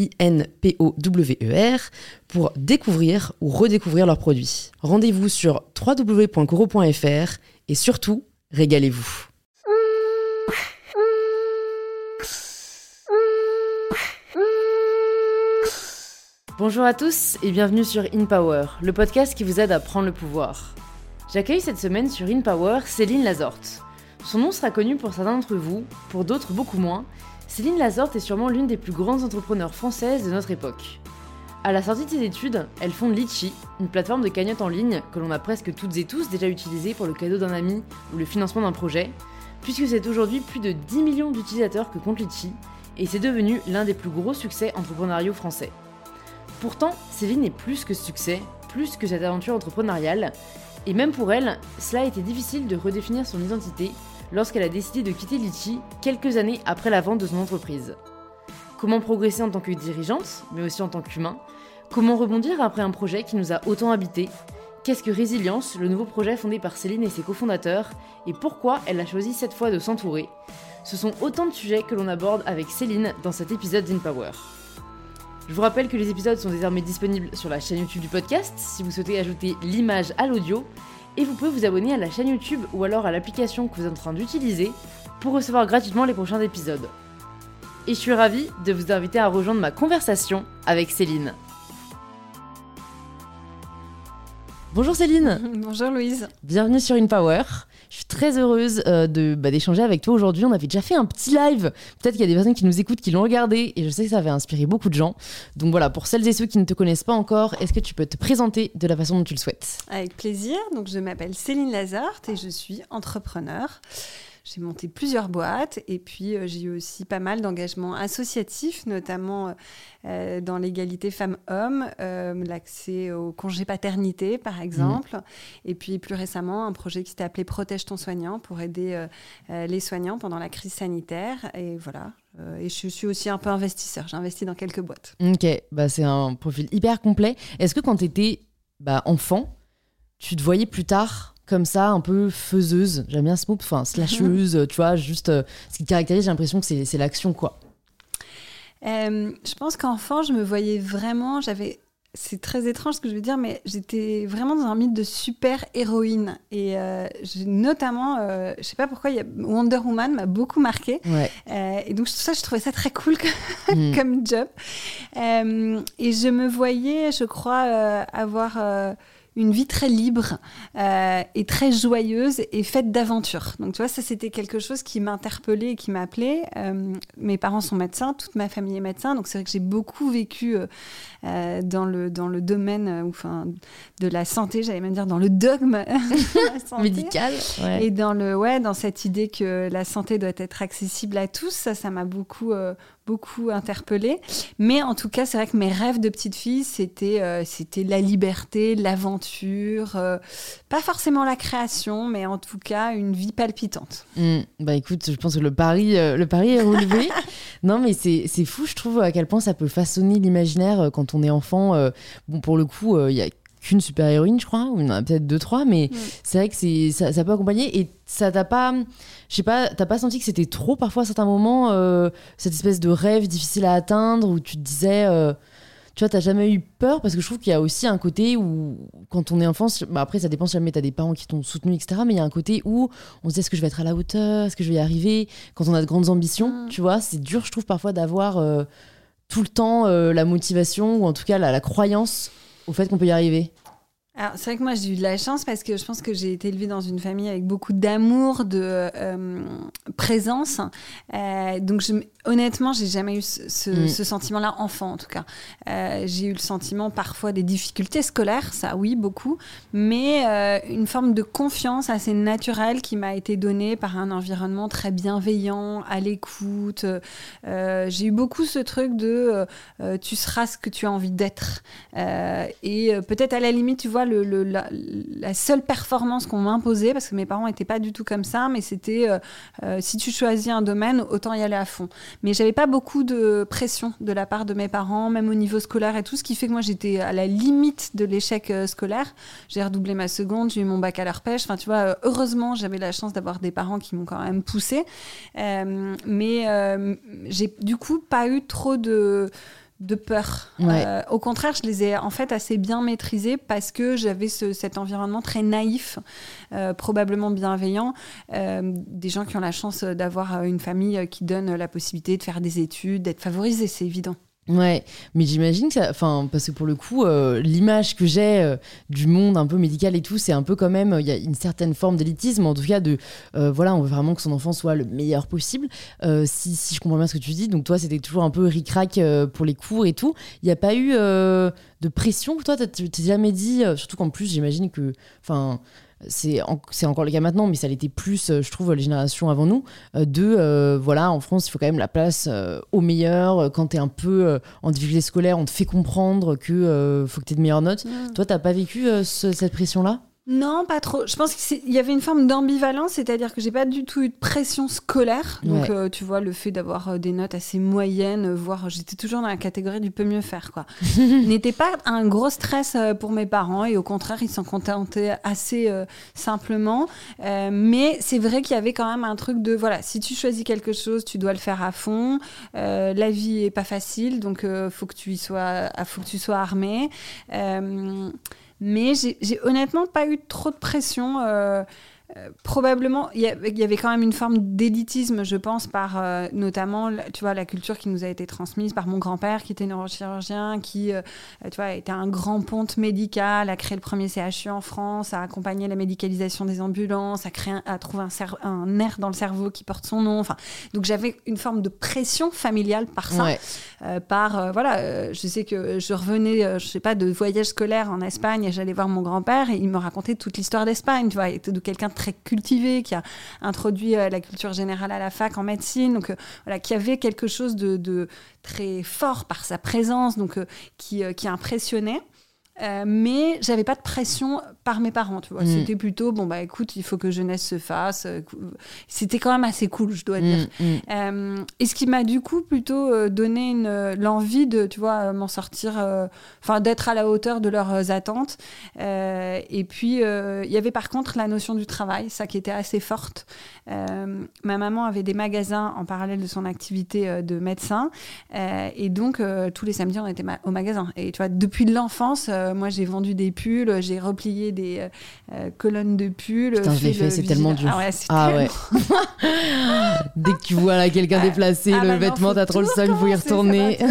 I-N-P-O-W-E-R, pour découvrir ou redécouvrir leurs produits. Rendez-vous sur www.coro.fr et surtout, régalez-vous. Bonjour à tous et bienvenue sur InPower, le podcast qui vous aide à prendre le pouvoir. J'accueille cette semaine sur InPower Céline Lazorte. Son nom sera connu pour certains d'entre vous, pour d'autres beaucoup moins, Céline Lazorte est sûrement l'une des plus grandes entrepreneurs françaises de notre époque. À la sortie de ses études, elle fonde Litchi, une plateforme de cagnotte en ligne que l'on a presque toutes et tous déjà utilisée pour le cadeau d'un ami ou le financement d'un projet, puisque c'est aujourd'hui plus de 10 millions d'utilisateurs que compte Litchi, et c'est devenu l'un des plus gros succès entrepreneuriaux français. Pourtant, Céline est plus que ce succès, plus que cette aventure entrepreneuriale, et même pour elle, cela a été difficile de redéfinir son identité lorsqu'elle a décidé de quitter Litchi quelques années après la vente de son entreprise. Comment progresser en tant que dirigeante, mais aussi en tant qu'humain? Comment rebondir après un projet qui nous a autant habité Qu'est-ce que Résilience, le nouveau projet fondé par Céline et ses cofondateurs? Et pourquoi elle a choisi cette fois de s'entourer? Ce sont autant de sujets que l'on aborde avec Céline dans cet épisode d'InPower. Je vous rappelle que les épisodes sont désormais disponibles sur la chaîne YouTube du podcast. Si vous souhaitez ajouter l'image à l'audio et vous pouvez vous abonner à la chaîne YouTube ou alors à l'application que vous êtes en train d'utiliser pour recevoir gratuitement les prochains épisodes. Et je suis ravie de vous inviter à rejoindre ma conversation avec Céline. Bonjour Céline Bonjour Louise Bienvenue sur InPower je suis très heureuse euh, de bah, d'échanger avec toi aujourd'hui. On avait déjà fait un petit live. Peut-être qu'il y a des personnes qui nous écoutent, qui l'ont regardé, et je sais que ça avait inspiré beaucoup de gens. Donc voilà, pour celles et ceux qui ne te connaissent pas encore, est-ce que tu peux te présenter de la façon dont tu le souhaites? Avec plaisir. Donc je m'appelle Céline Lazarte et je suis entrepreneur. J'ai monté plusieurs boîtes et puis euh, j'ai eu aussi pas mal d'engagements associatifs, notamment euh, dans l'égalité femmes-hommes, euh, l'accès au congé paternité par exemple, mmh. et puis plus récemment un projet qui s'était appelé Protège ton soignant pour aider les soignants pendant la crise sanitaire. Et voilà, et je suis aussi un peu investisseur. J'ai investi dans quelques boîtes. Ok, bah, c'est un profil hyper complet. Est-ce que quand tu étais bah, enfant, tu te voyais plus tard comme ça, un peu faiseuse. J'aime bien ce mot, enfin, slasheuse, tu vois, juste euh, ce qui caractérise, j'ai l'impression que c'est l'action, quoi. Euh, je pense qu'enfant, je me voyais vraiment, j'avais. C'est très étrange ce que je veux dire, mais j'étais vraiment dans un mythe de super héroïne. Et euh, notamment, je sais pas pourquoi, y a Wonder Woman m'a beaucoup marqué. et donc, ça, je trouvais ça très cool comme, mm. comme job. et je me voyais, je crois, avoir une vie très libre euh, et très joyeuse et faite d'aventures. Donc tu vois, ça c'était quelque chose qui m'interpellait et qui m'appelait. Euh, mes parents sont médecins, toute ma famille est médecin, donc c'est vrai que j'ai beaucoup vécu euh, dans, le, dans le domaine enfin, de la santé, j'allais même dire dans le dogme médical. Et dans, le, ouais, dans cette idée que la santé doit être accessible à tous, ça, ça m'a beaucoup beaucoup interpellée. Mais en tout cas, c'est vrai que mes rêves de petite fille, c'était euh, c'était la liberté, l'aventure, euh, pas forcément la création, mais en tout cas une vie palpitante. Hmm. bah écoute, je pense que le pari, euh, le pari est relevé. non, mais c'est fou, je trouve, à quel point ça peut façonner l'imaginaire quand on est enfant. bon, pour le coup, il y a qu'une super-héroïne, je crois, ou il y en a peut-être deux, trois, mais mm. c'est vrai que c'est, ça, ça, peut accompagner et ça t'a pas, je sais pas, t'as pas senti que c'était trop parfois à certains moments, euh, cette espèce de rêve difficile à atteindre où tu te disais, euh, tu vois, t'as jamais eu peur? Parce que je trouve qu'il y a aussi un côté où, quand on est enfant, bah après ça dépend si jamais t'as des parents qui t'ont soutenu, etc., mais il y a un côté où on se dit est-ce que je vais être à la hauteur, est-ce que je vais y arriver, quand on a de grandes ambitions, mm. tu vois, c'est dur, je trouve, parfois d'avoir euh, tout le temps la motivation ou en tout cas la croyance au fait qu'on peut y arriver Alors, c'est vrai que moi, j'ai eu de la chance parce que je pense que j'ai été élevée dans une famille avec beaucoup d'amour, de euh, présence. Euh, donc, je, honnêtement, j'ai jamais eu ce, Mm. ce sentiment-là, enfant en tout cas. Euh, j'ai eu le sentiment parfois des difficultés scolaires, ça oui, beaucoup, mais euh, une forme de confiance assez naturelle qui m'a été donnée par un environnement très bienveillant, à l'écoute. J'ai eu beaucoup ce truc de tu seras ce que tu as envie d'être. Et peut-être à la limite, tu vois, la, la seule performance qu'on m'imposait, parce que mes parents n'étaient pas du tout comme ça, mais c'était euh, euh, si tu choisis un domaine, autant y aller à fond. Mais j'avais pas beaucoup de pression de la part de mes parents, même au niveau scolaire et tout, ce qui fait que moi j'étais à la limite de l'échec euh, scolaire. J'ai redoublé ma seconde, j'ai eu mon bac à l'heure pêche. Enfin, tu vois, heureusement, j'avais la chance d'avoir des parents qui m'ont quand même poussée. Euh, mais j'ai du coup pas eu trop de de peur. Ouais. Euh, au contraire, je les ai en fait assez bien maîtrisés parce que j'avais ce- cet environnement très naïf, euh, probablement bienveillant, euh, des gens qui ont la chance d'avoir euh, une famille qui donne la possibilité de faire des études, d'être favorisés, c'est évident. Ouais, mais j'imagine que ça. Enfin, parce que pour le coup, euh, l'image que j'ai euh, du monde un peu médical et tout, c'est un peu quand même. Il y a une certaine forme d'élitisme, en tout cas, de. euh, voilà, on veut vraiment que son enfant soit le meilleur possible. Si, si je comprends bien ce que tu dis, donc toi, c'était toujours un peu ric-rac pour les cours et tout. Il n'y a pas eu de pression toi, tu t'es jamais dit. surtout qu'en plus, j'imagine que. Enfin. C'est en- c'est encore le cas maintenant, mais ça l'était plus, euh, je trouve, les générations avant nous, euh, de, euh, voilà, en France, il faut quand même la place euh, au meilleur. Euh, Quand tu es un peu euh, en difficulté scolaire, on te fait comprendre que faut que tu aies de meilleures notes. Toi, t'as pas vécu ce- cette pression-là? Non, pas trop. Je pense qu'il y avait une forme d'ambivalence, c'est-à-dire que j'ai pas du tout eu de pression scolaire. Donc, Ouais. euh, tu vois, le fait d'avoir euh, des notes assez moyennes, euh, voire j'étais toujours dans la catégorie du peut mieux faire, quoi. N'était pas un gros stress pour mes parents et au contraire, ils s'en contentaient assez euh, simplement. Euh, mais c'est vrai qu'il y avait quand même un truc de voilà, si tu choisis quelque chose, tu dois le faire à fond. La vie est pas facile, donc faut que tu y sois, faut que tu sois armé. Mais j'ai j'ai honnêtement pas eu trop de pression. euh, euh, probablement, il y, avait- il y avait quand même une forme d'élitisme, je pense, par euh, notamment, tu vois, la culture qui nous a été transmise par mon grand-père, qui était neurochirurgien, qui, euh, tu vois, était un grand ponte médical, a créé le premier CHU en France, a accompagné la médicalisation des ambulances, a créé, un- a trouvé un, nerf dans le cerveau qui porte son nom. Enfin, donc j'avais une forme de pression familiale par ça Ouais. par voilà je sais que je revenais je sais pas de voyage scolaire en Espagne et j'allais voir mon grand-père et il me racontait toute l'histoire d'Espagne tu vois était de quelqu'un de très cultivé qui a introduit euh, la culture générale à la fac en médecine. Donc euh, voilà qui avait quelque chose de, très fort par sa présence donc euh, qui qui impressionnait Euh, mais j'avais pas de pression par mes parents, tu vois. Mm. C'était plutôt, bon, bah écoute, il faut que jeunesse se fasse. Euh, C'était quand même assez cool, je dois dire. Mm, mm. Euh, et ce qui m'a du coup plutôt donné l'envie de, tu vois, m'en sortir, euh, enfin d'être à la hauteur de leurs attentes. Et puis il y avait par contre la notion du travail, ça qui était assez forte. Ma maman avait des magasins en parallèle de son activité de médecin, et donc tous les samedis on était ma- au magasin. Et tu vois, depuis l'enfance, euh, moi j'ai vendu des pulls, j'ai replié des euh, euh, colonnes de pulls. Putain, je l'ai fait c'est tellement dur. Ah ouais, c'est Ah tellement- ouais. Dès que tu vois quelqu'un déplacer Ah le bah vêtement, t'as trop le seum, il faut y retourner.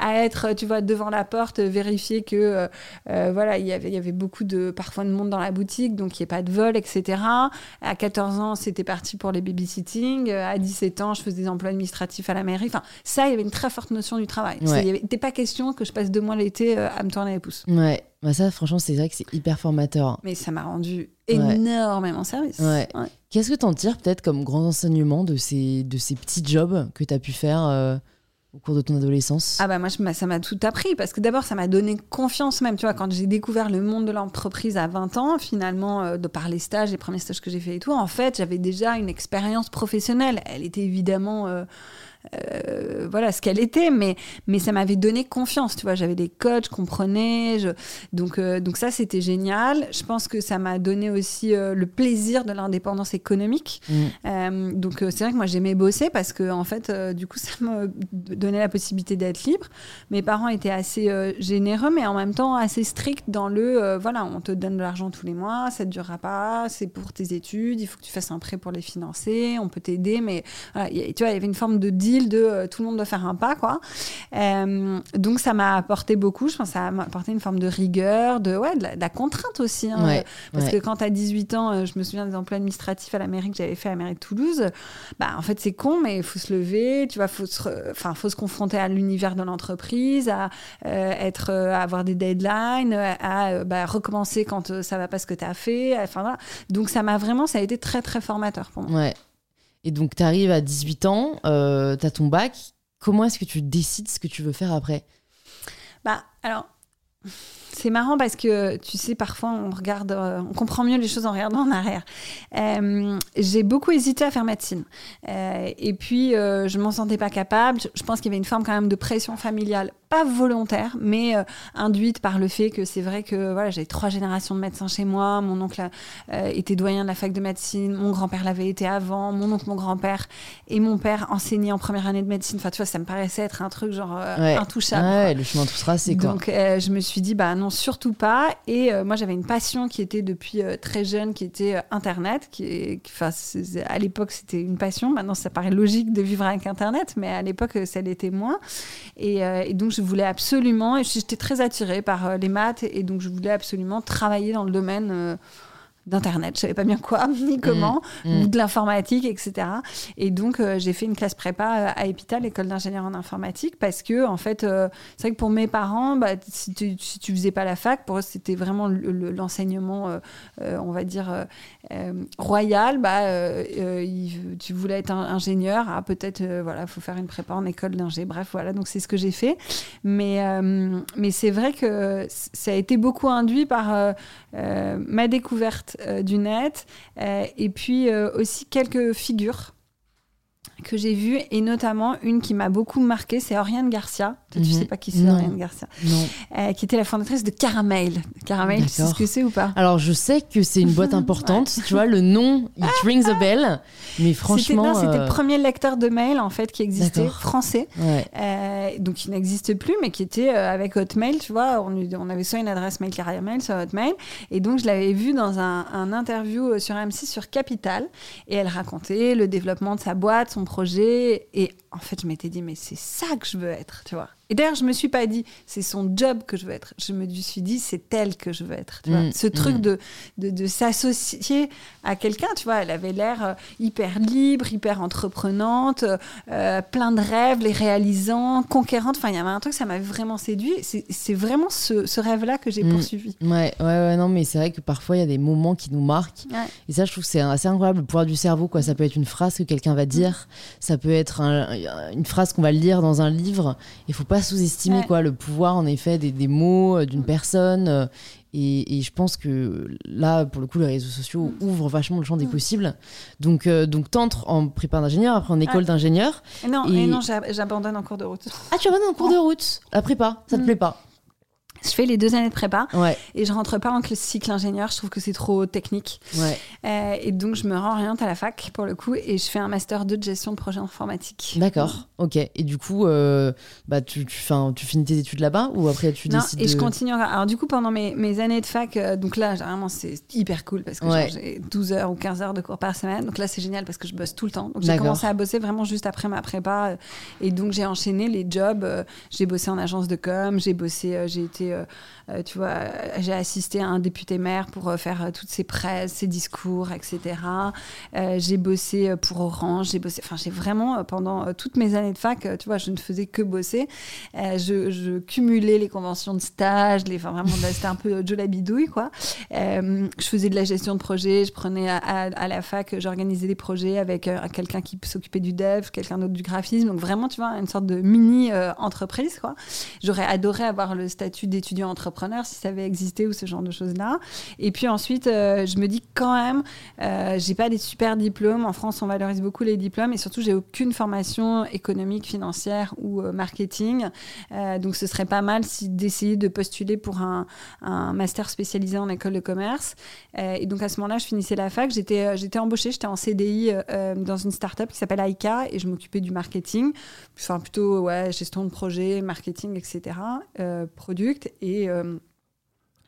à être, tu vois, devant la porte, vérifier que, euh, euh, voilà, il y avait- il y avait beaucoup de, parfois de monde dans la boutique, donc il n'y ait pas de vol, etc. À 14 ans, c'était parti pour les babysitting. À 17 ans, je faisais des emplois administratifs à la mairie. Enfin, ça, il y avait une très forte notion du travail. Ouais. Il n'était pas question que je passe deux mois l'été euh, à me tourner les pouces. Ouais, bah ça, franchement, c'est vrai que c'est hyper formateur. Mais ça m'a rendu Ouais. énormément service. Ouais. Qu'est-ce que t'en tires peut-être comme grand enseignement de ces, de ces petits jobs que t'as pu faire euh, au cours de ton adolescence? Ah bah moi ça m'a tout appris parce que d'abord ça m'a donné confiance même tu vois quand j'ai découvert le monde de l'entreprise à 20 ans finalement euh, de par les stages les premiers stages que j'ai fait et tout en fait j'avais déjà une expérience professionnelle. Elle était évidemment euh, euh, voilà ce qu'elle était mais mais ça m'avait donné confiance tu vois j'avais des coachs je comprenais je... donc euh, donc ça c'était génial je pense que ça m'a donné aussi euh, le plaisir de l'indépendance économique Mm. donc c'est vrai que moi j'aimais bosser parce que en fait du coup ça me donnait la possibilité d'être libre. Mes parents étaient assez généreux mais en même temps assez stricts dans le voilà on te donne de l'argent tous les mois, ça ne durera pas, c'est pour tes études, il faut que tu fasses un prêt pour les financer, on peut t'aider mais voilà, y tu vois il y avait une forme de de tout le monde doit faire un pas, quoi. donc ça m'a apporté beaucoup. Je pense que ça m'a apporté une forme de rigueur, de, ouais, de, la, contrainte aussi. Hein, parce que quand tu as 18 ans, je me souviens des emplois administratifs à la mairie que j'avais fait à la mairie de Toulouse. Bah, en fait, c'est con, mais il faut se lever, tu vois, faut se, enfin, faut se confronter à l'univers de l'entreprise, à être, à avoir des deadlines, à bah, recommencer quand ça va pas ce que tu as fait. Enfin, Donc ça m'a vraiment, ça a été très très formateur pour moi. Ouais. Et donc tu arrives à 18 ans, euh, tu as ton bac. Comment est-ce que tu décides ce que tu veux faire après? Bah alors c'est marrant parce que tu sais, parfois on regarde, euh, on comprend mieux les choses en regardant en arrière. Euh, j'ai beaucoup hésité à faire médecine. Euh, et puis, je m'en sentais pas capable. Je pense qu'il y avait une forme quand même de pression familiale, pas volontaire, mais induite par le fait que c'est vrai que voilà, j'avais trois générations de médecins chez moi. Mon oncle était doyen de la fac de médecine. Mon grand-père l'avait été avant. Mon oncle, mon grand-père et mon père enseignaient en première année de médecine. Enfin, tu vois, ça me paraissait être un truc genre intouchable. Ouais, le chemin tout tracé, quoi. Donc, je me suis dit, bah non, surtout pas. Et euh, moi, j'avais une passion qui était depuis euh, très jeune, qui était euh, Internet. Qui, enfin, à l'époque, c'était une passion. Maintenant, ça paraît logique de vivre avec Internet, mais à l'époque, ça l'était moins. Et, et, donc, je voulais absolument, et j'étais très attirée par les maths, et donc je voulais absolument travailler dans le domaine d'internet, je savais pas bien quoi ni comment, mmh. ou de l'informatique, etc. Et donc euh, j'ai fait une classe prépa euh, à Epital, l'école d'ingénieur en informatique, parce que en fait, euh, c'est vrai que pour mes parents, bah, si, tu, si tu faisais pas la fac, pour eux c'était vraiment l'enseignement, on va dire royal. Bah, tu voulais être un, ingénieur, ah, peut-être voilà, faut faire une prépa en école d'ingé. Bref, voilà, donc c'est ce que j'ai fait. Mais mais c'est vrai que ça a été beaucoup induit par ma découverte euh, du net, euh, et puis euh, aussi quelques figures que j'ai vues, et notamment une qui m'a beaucoup marqué, c'est Oriane Garcia. tu sais mhm. pas qui c'est Oriane Garcia Non. qui était la fondatrice de Caramel. Caramel, tu sais ce que c'est ou pas? Alors je sais que c'est une boîte importante. Tu vois, le nom, it rings a bell. Mais franchement. C'était le premier lecteur de mail en fait qui existait, français. donc qui n'existe plus, mais qui était avec Hotmail. Tu vois, on, on, avait soit une adresse mail Caramel, soit Hotmail. Et donc je l'avais vu dans un, un interview sur M6 sur Capital. Et elle racontait le développement de sa boîte, son Et en fait, je m'étais dit, mais c'est ça que je veux être, tu vois. Et d'ailleurs, je me suis pas dit, c'est son job que je veux être. Je me suis dit, c'est elle que je veux être. Tu vois mm, Ce truc mm. de, de, de s'associer à quelqu'un, tu vois, elle avait l'air euh, hyper libre, hyper entreprenante, euh, plein de rêves, les réalisant, conquérante. Enfin, il y avait un truc, ça m'avait vraiment séduit. C'est vraiment ce, ce rêve-là que j'ai mm. poursuivi. Ouais, ouais, ouais, non, mais c'est vrai que parfois, il y a des moments qui nous marquent. Et ça, je trouve que c'est assez incroyable, le pouvoir du cerveau, quoi. Ça peut être une phrase que quelqu'un va dire, ça peut être une phrase qu'on va lire dans un livre. Il faut pas sous-estimer quoi le pouvoir en effet des, des mots euh, d'une personne. Euh, et, et, je pense que là, pour le coup, les réseaux sociaux mm. ouvrent vachement le champ des mm. possibles. Donc, euh, donc t'entres en prépa d'ingénieur, après en école d'ingénieur. Non, et... non j'abandonne en cours de route. Ah, tu abandonnes en cours de route? La prépa, ça te mm. plaît pas? Je fais les deux années de prépa et je rentre pas en cycle ingénieur. Je trouve que c'est trop technique. Euh, et donc, je me réoriente à la fac pour le coup et je fais un master 2 de gestion de projet informatique. D'accord, ok. Et du coup, euh, bah, tu, tu, tu, finis tes études là-bas ou après tu non, et je continue. Alors, du coup, pendant mes, mes années de fac, euh, donc là, vraiment, c'est hyper cool parce que j'ai 12 heures ou 15 heures de cours par semaine. Donc là, c'est génial parce que je bosse tout le temps. Donc, j'ai commencé à bosser vraiment juste après ma prépa. Et donc, j'ai enchaîné les jobs. J'ai bossé en agence de com, j'ai bossé, j'ai été euh, euh, tu vois, j'ai assisté à un député maire pour euh, faire toutes ses presses, ses discours, etc. j'ai bossé pour Orange, j'ai bossé, enfin, j'ai vraiment, pendant toutes mes années de fac, tu vois, je ne faisais que bosser. Je, cumulais les conventions de stage, les, enfin, vraiment, c'était un peu Joe la bidouille, quoi. je faisais de la gestion de projet, je prenais à, la fac, j'organisais des projets avec quelqu'un qui s'occupait du dev, quelqu'un d'autre du graphisme. Donc vraiment, tu vois, une sorte de mini entreprise, quoi. J'aurais adoré avoir le statut des étudiant entrepreneur si ça avait existé ou ce genre de choses-là. Et puis ensuite, euh, je me dis quand même, euh, j'ai pas des super diplômes. En France, on valorise beaucoup les diplômes et surtout, j'ai aucune formation économique, financière ou euh, marketing. donc, ce serait pas mal d'essayer de postuler pour un, un, master spécialisé en école de commerce. et donc, à ce moment-là, je finissais la fac. J'étais, j'étais embauchée, j'étais en CDI dans une start-up qui s'appelle Aika et je m'occupais du marketing. Enfin, plutôt, ouais, gestion de projet, marketing, etc. product. Et euh,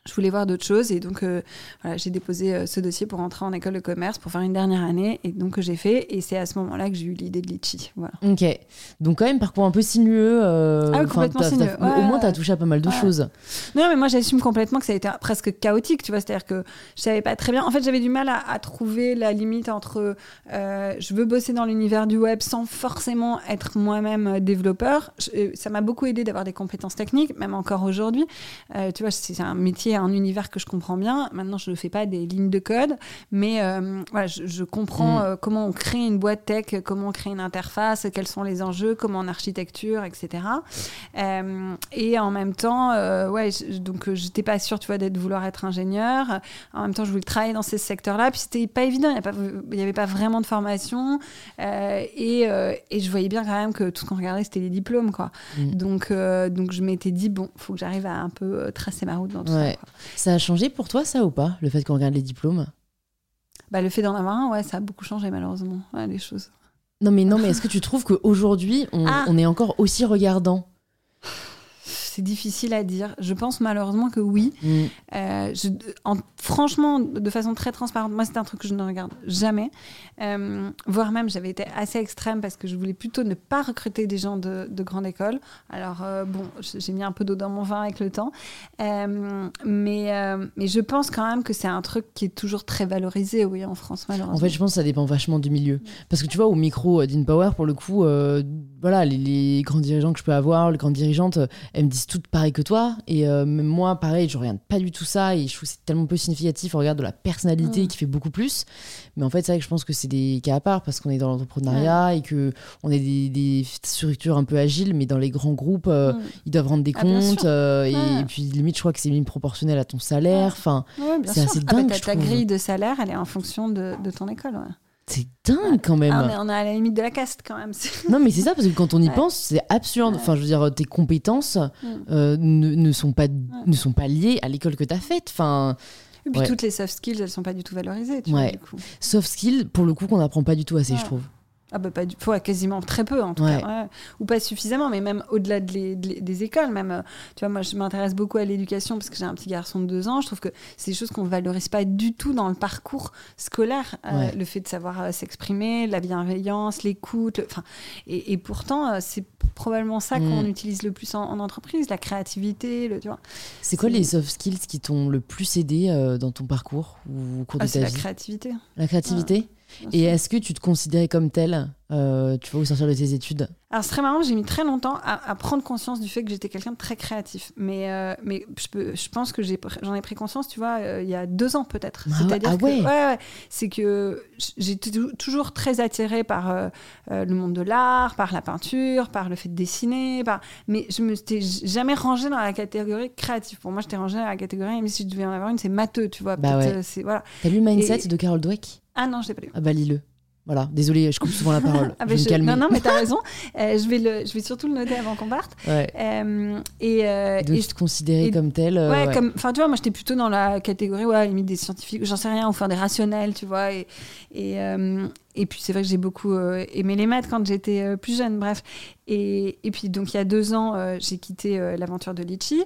je voulais voir d'autres choses et donc euh, voilà, j'ai déposé euh, ce dossier pour entrer en école de commerce pour faire une dernière année et donc j'ai fait et c'est à ce moment-là que j'ai eu l'idée de Litchi. Voilà. Ok, donc quand même parcours un peu sinueux. Euh, ah oui, complètement sinueux. au moins tu as touché à pas mal de choses. Non mais moi j'assume complètement que ça a été presque chaotique, tu vois, c'est-à-dire que je savais pas très bien. En fait j'avais du mal à, trouver la limite entre je veux bosser dans l'univers du web sans forcément être moi-même développeur. ça m'a beaucoup aidé d'avoir des compétences techniques, même encore aujourd'hui. tu vois, c'est un métier un univers que je comprends bien. Maintenant, je ne fais pas des lignes de code, mais euh, voilà, je, comprends mm. euh, comment on crée une boîte tech, comment on crée une interface, quels sont les enjeux, comment en architecture, etc. Euh, et en même temps, ouais, donc j'étais pas sûre, tu vois, d'être vouloir être ingénieur. En même temps, je voulais travailler dans ces secteurs-là. Puis c'était pas évident. Il n'y avait pas vraiment de formation, et, et, je voyais bien quand même que tout ce qu'on regardait, c'était les diplômes, quoi. Mm. Donc, donc je m'étais dit bon, faut que j'arrive à un peu tracer ma route dans tout ça. Ça a changé pour toi, ça ou pas, le fait qu'on regarde les diplômes? Bah, Le fait d'en avoir un, ouais, ça a beaucoup changé, malheureusement, les choses. Non, mais, non, mais est-ce que tu trouves qu'aujourd'hui, on, ah. on est encore aussi regardant? C'est difficile à dire. Je pense malheureusement que oui. Mm. Euh, en, franchement, de façon très transparente, moi, c'est un truc que je ne regarde jamais. Euh, voire même, j'avais été assez extrême parce que je voulais plutôt ne pas recruter des gens de, grande école. Alors, euh, bon, j'ai mis un peu d'eau dans mon vin avec le temps. mais, mais je pense quand même que c'est un truc qui est toujours très valorisé, oui, en France, malheureusement. En fait, je pense que ça dépend vachement du milieu. Parce que tu vois, au micro d'InPower, pour le coup, voilà, les, les, grands dirigeants que je peux avoir, les grandes dirigeantes, elles me disent toutes pareil que toi. Et euh, même moi, pareil, je regarde pas du tout ça. Et je trouve que c'est tellement peu significatif. On regarde de la personnalité mm. qui fait beaucoup plus. Mais en fait, c'est vrai que je pense que c'est des cas à part parce qu'on est dans l'entrepreneuriat et que on est des, structures un peu agiles. Mais dans les grands groupes, euh, mm. ils doivent rendre des ah, comptes. Euh, et, puis, limite, je crois que c'est même proportionnel à ton salaire. Enfin, c'est assez ah, bah, dingue. ta, grille de salaire, elle est en fonction de, de ton école. C'est dingue quand même. Ah, on, est, à la limite de la caste quand même. non, mais c'est ça, parce que quand on y pense, c'est absurde. Enfin, je veux dire, tes compétences mm. euh, ne, sont pas, ne sont pas liées à l'école que tu as faite. Enfin. Et puis toutes les soft skills, elles sont pas du tout valorisées. Tu vois, du coup. Soft skills, pour le coup, qu'on n'apprend pas du tout assez, je trouve. Ah bah pas du... quasiment très peu en tout cas, ou pas suffisamment, mais même au-delà de des écoles, même, euh, tu vois, moi je m'intéresse beaucoup à l'éducation parce que j'ai un petit garçon de deux ans, je trouve que c'est des choses qu'on valorise pas du tout dans le parcours scolaire, euh, le fait de savoir euh, s'exprimer, la bienveillance, l'écoute, enfin, et, pourtant c'est probablement ça mm. qu'on utilise le plus en, entreprise, la créativité, le, tu vois. C'est quoi les soft skills qui t'ont le plus aidé dans ton parcours ou au cours de ah, ta vie? La créativité. La créativité? Et est-ce que tu te considérais comme telle, euh, tu vois, au sortir de tes études? Alors, c'est très marrant, j'ai mis très longtemps à, prendre conscience du fait que j'étais quelqu'un de très créatif. Mais, euh, mais je, peux, je pense que j'en ai, pris conscience, tu vois, euh, il y a deux ans peut-être. Ah C'est-à-dire ah ouais. ouais, c'est que j'étais toujours très attirée par le monde de l'art, par la peinture, par le fait de dessiner. Par... Mais je me suis jamais rangée dans la catégorie créative. Pour moi, j'étais rangée dans la catégorie, même si je devais en avoir une, c'est matheux, tu vois. Bah ouais. voilà. T'as lu Mindset de Carol Dweck? Ah non, je l'ai pas lu. Ah bah lis-le. Voilà, désolé, je coupe souvent la parole. ah je vais me calmer. Non, non, mais t'as raison. Euh, je, vais le, je vais surtout le noter avant qu'on parte. Ouais. Euh, et, euh, de te considérer comme tel. Euh, ouais, comme. Enfin, tu vois, moi, j'étais plutôt dans la catégorie, ouais, limite des scientifiques, j'en sais rien, ou faire des rationnels, tu vois. Et, et, et puis, c'est vrai que j'ai beaucoup aimé les maths quand j'étais plus jeune, bref. Et, et, puis, donc, il y a deux ans, j'ai quitté l'aventure de Litchi.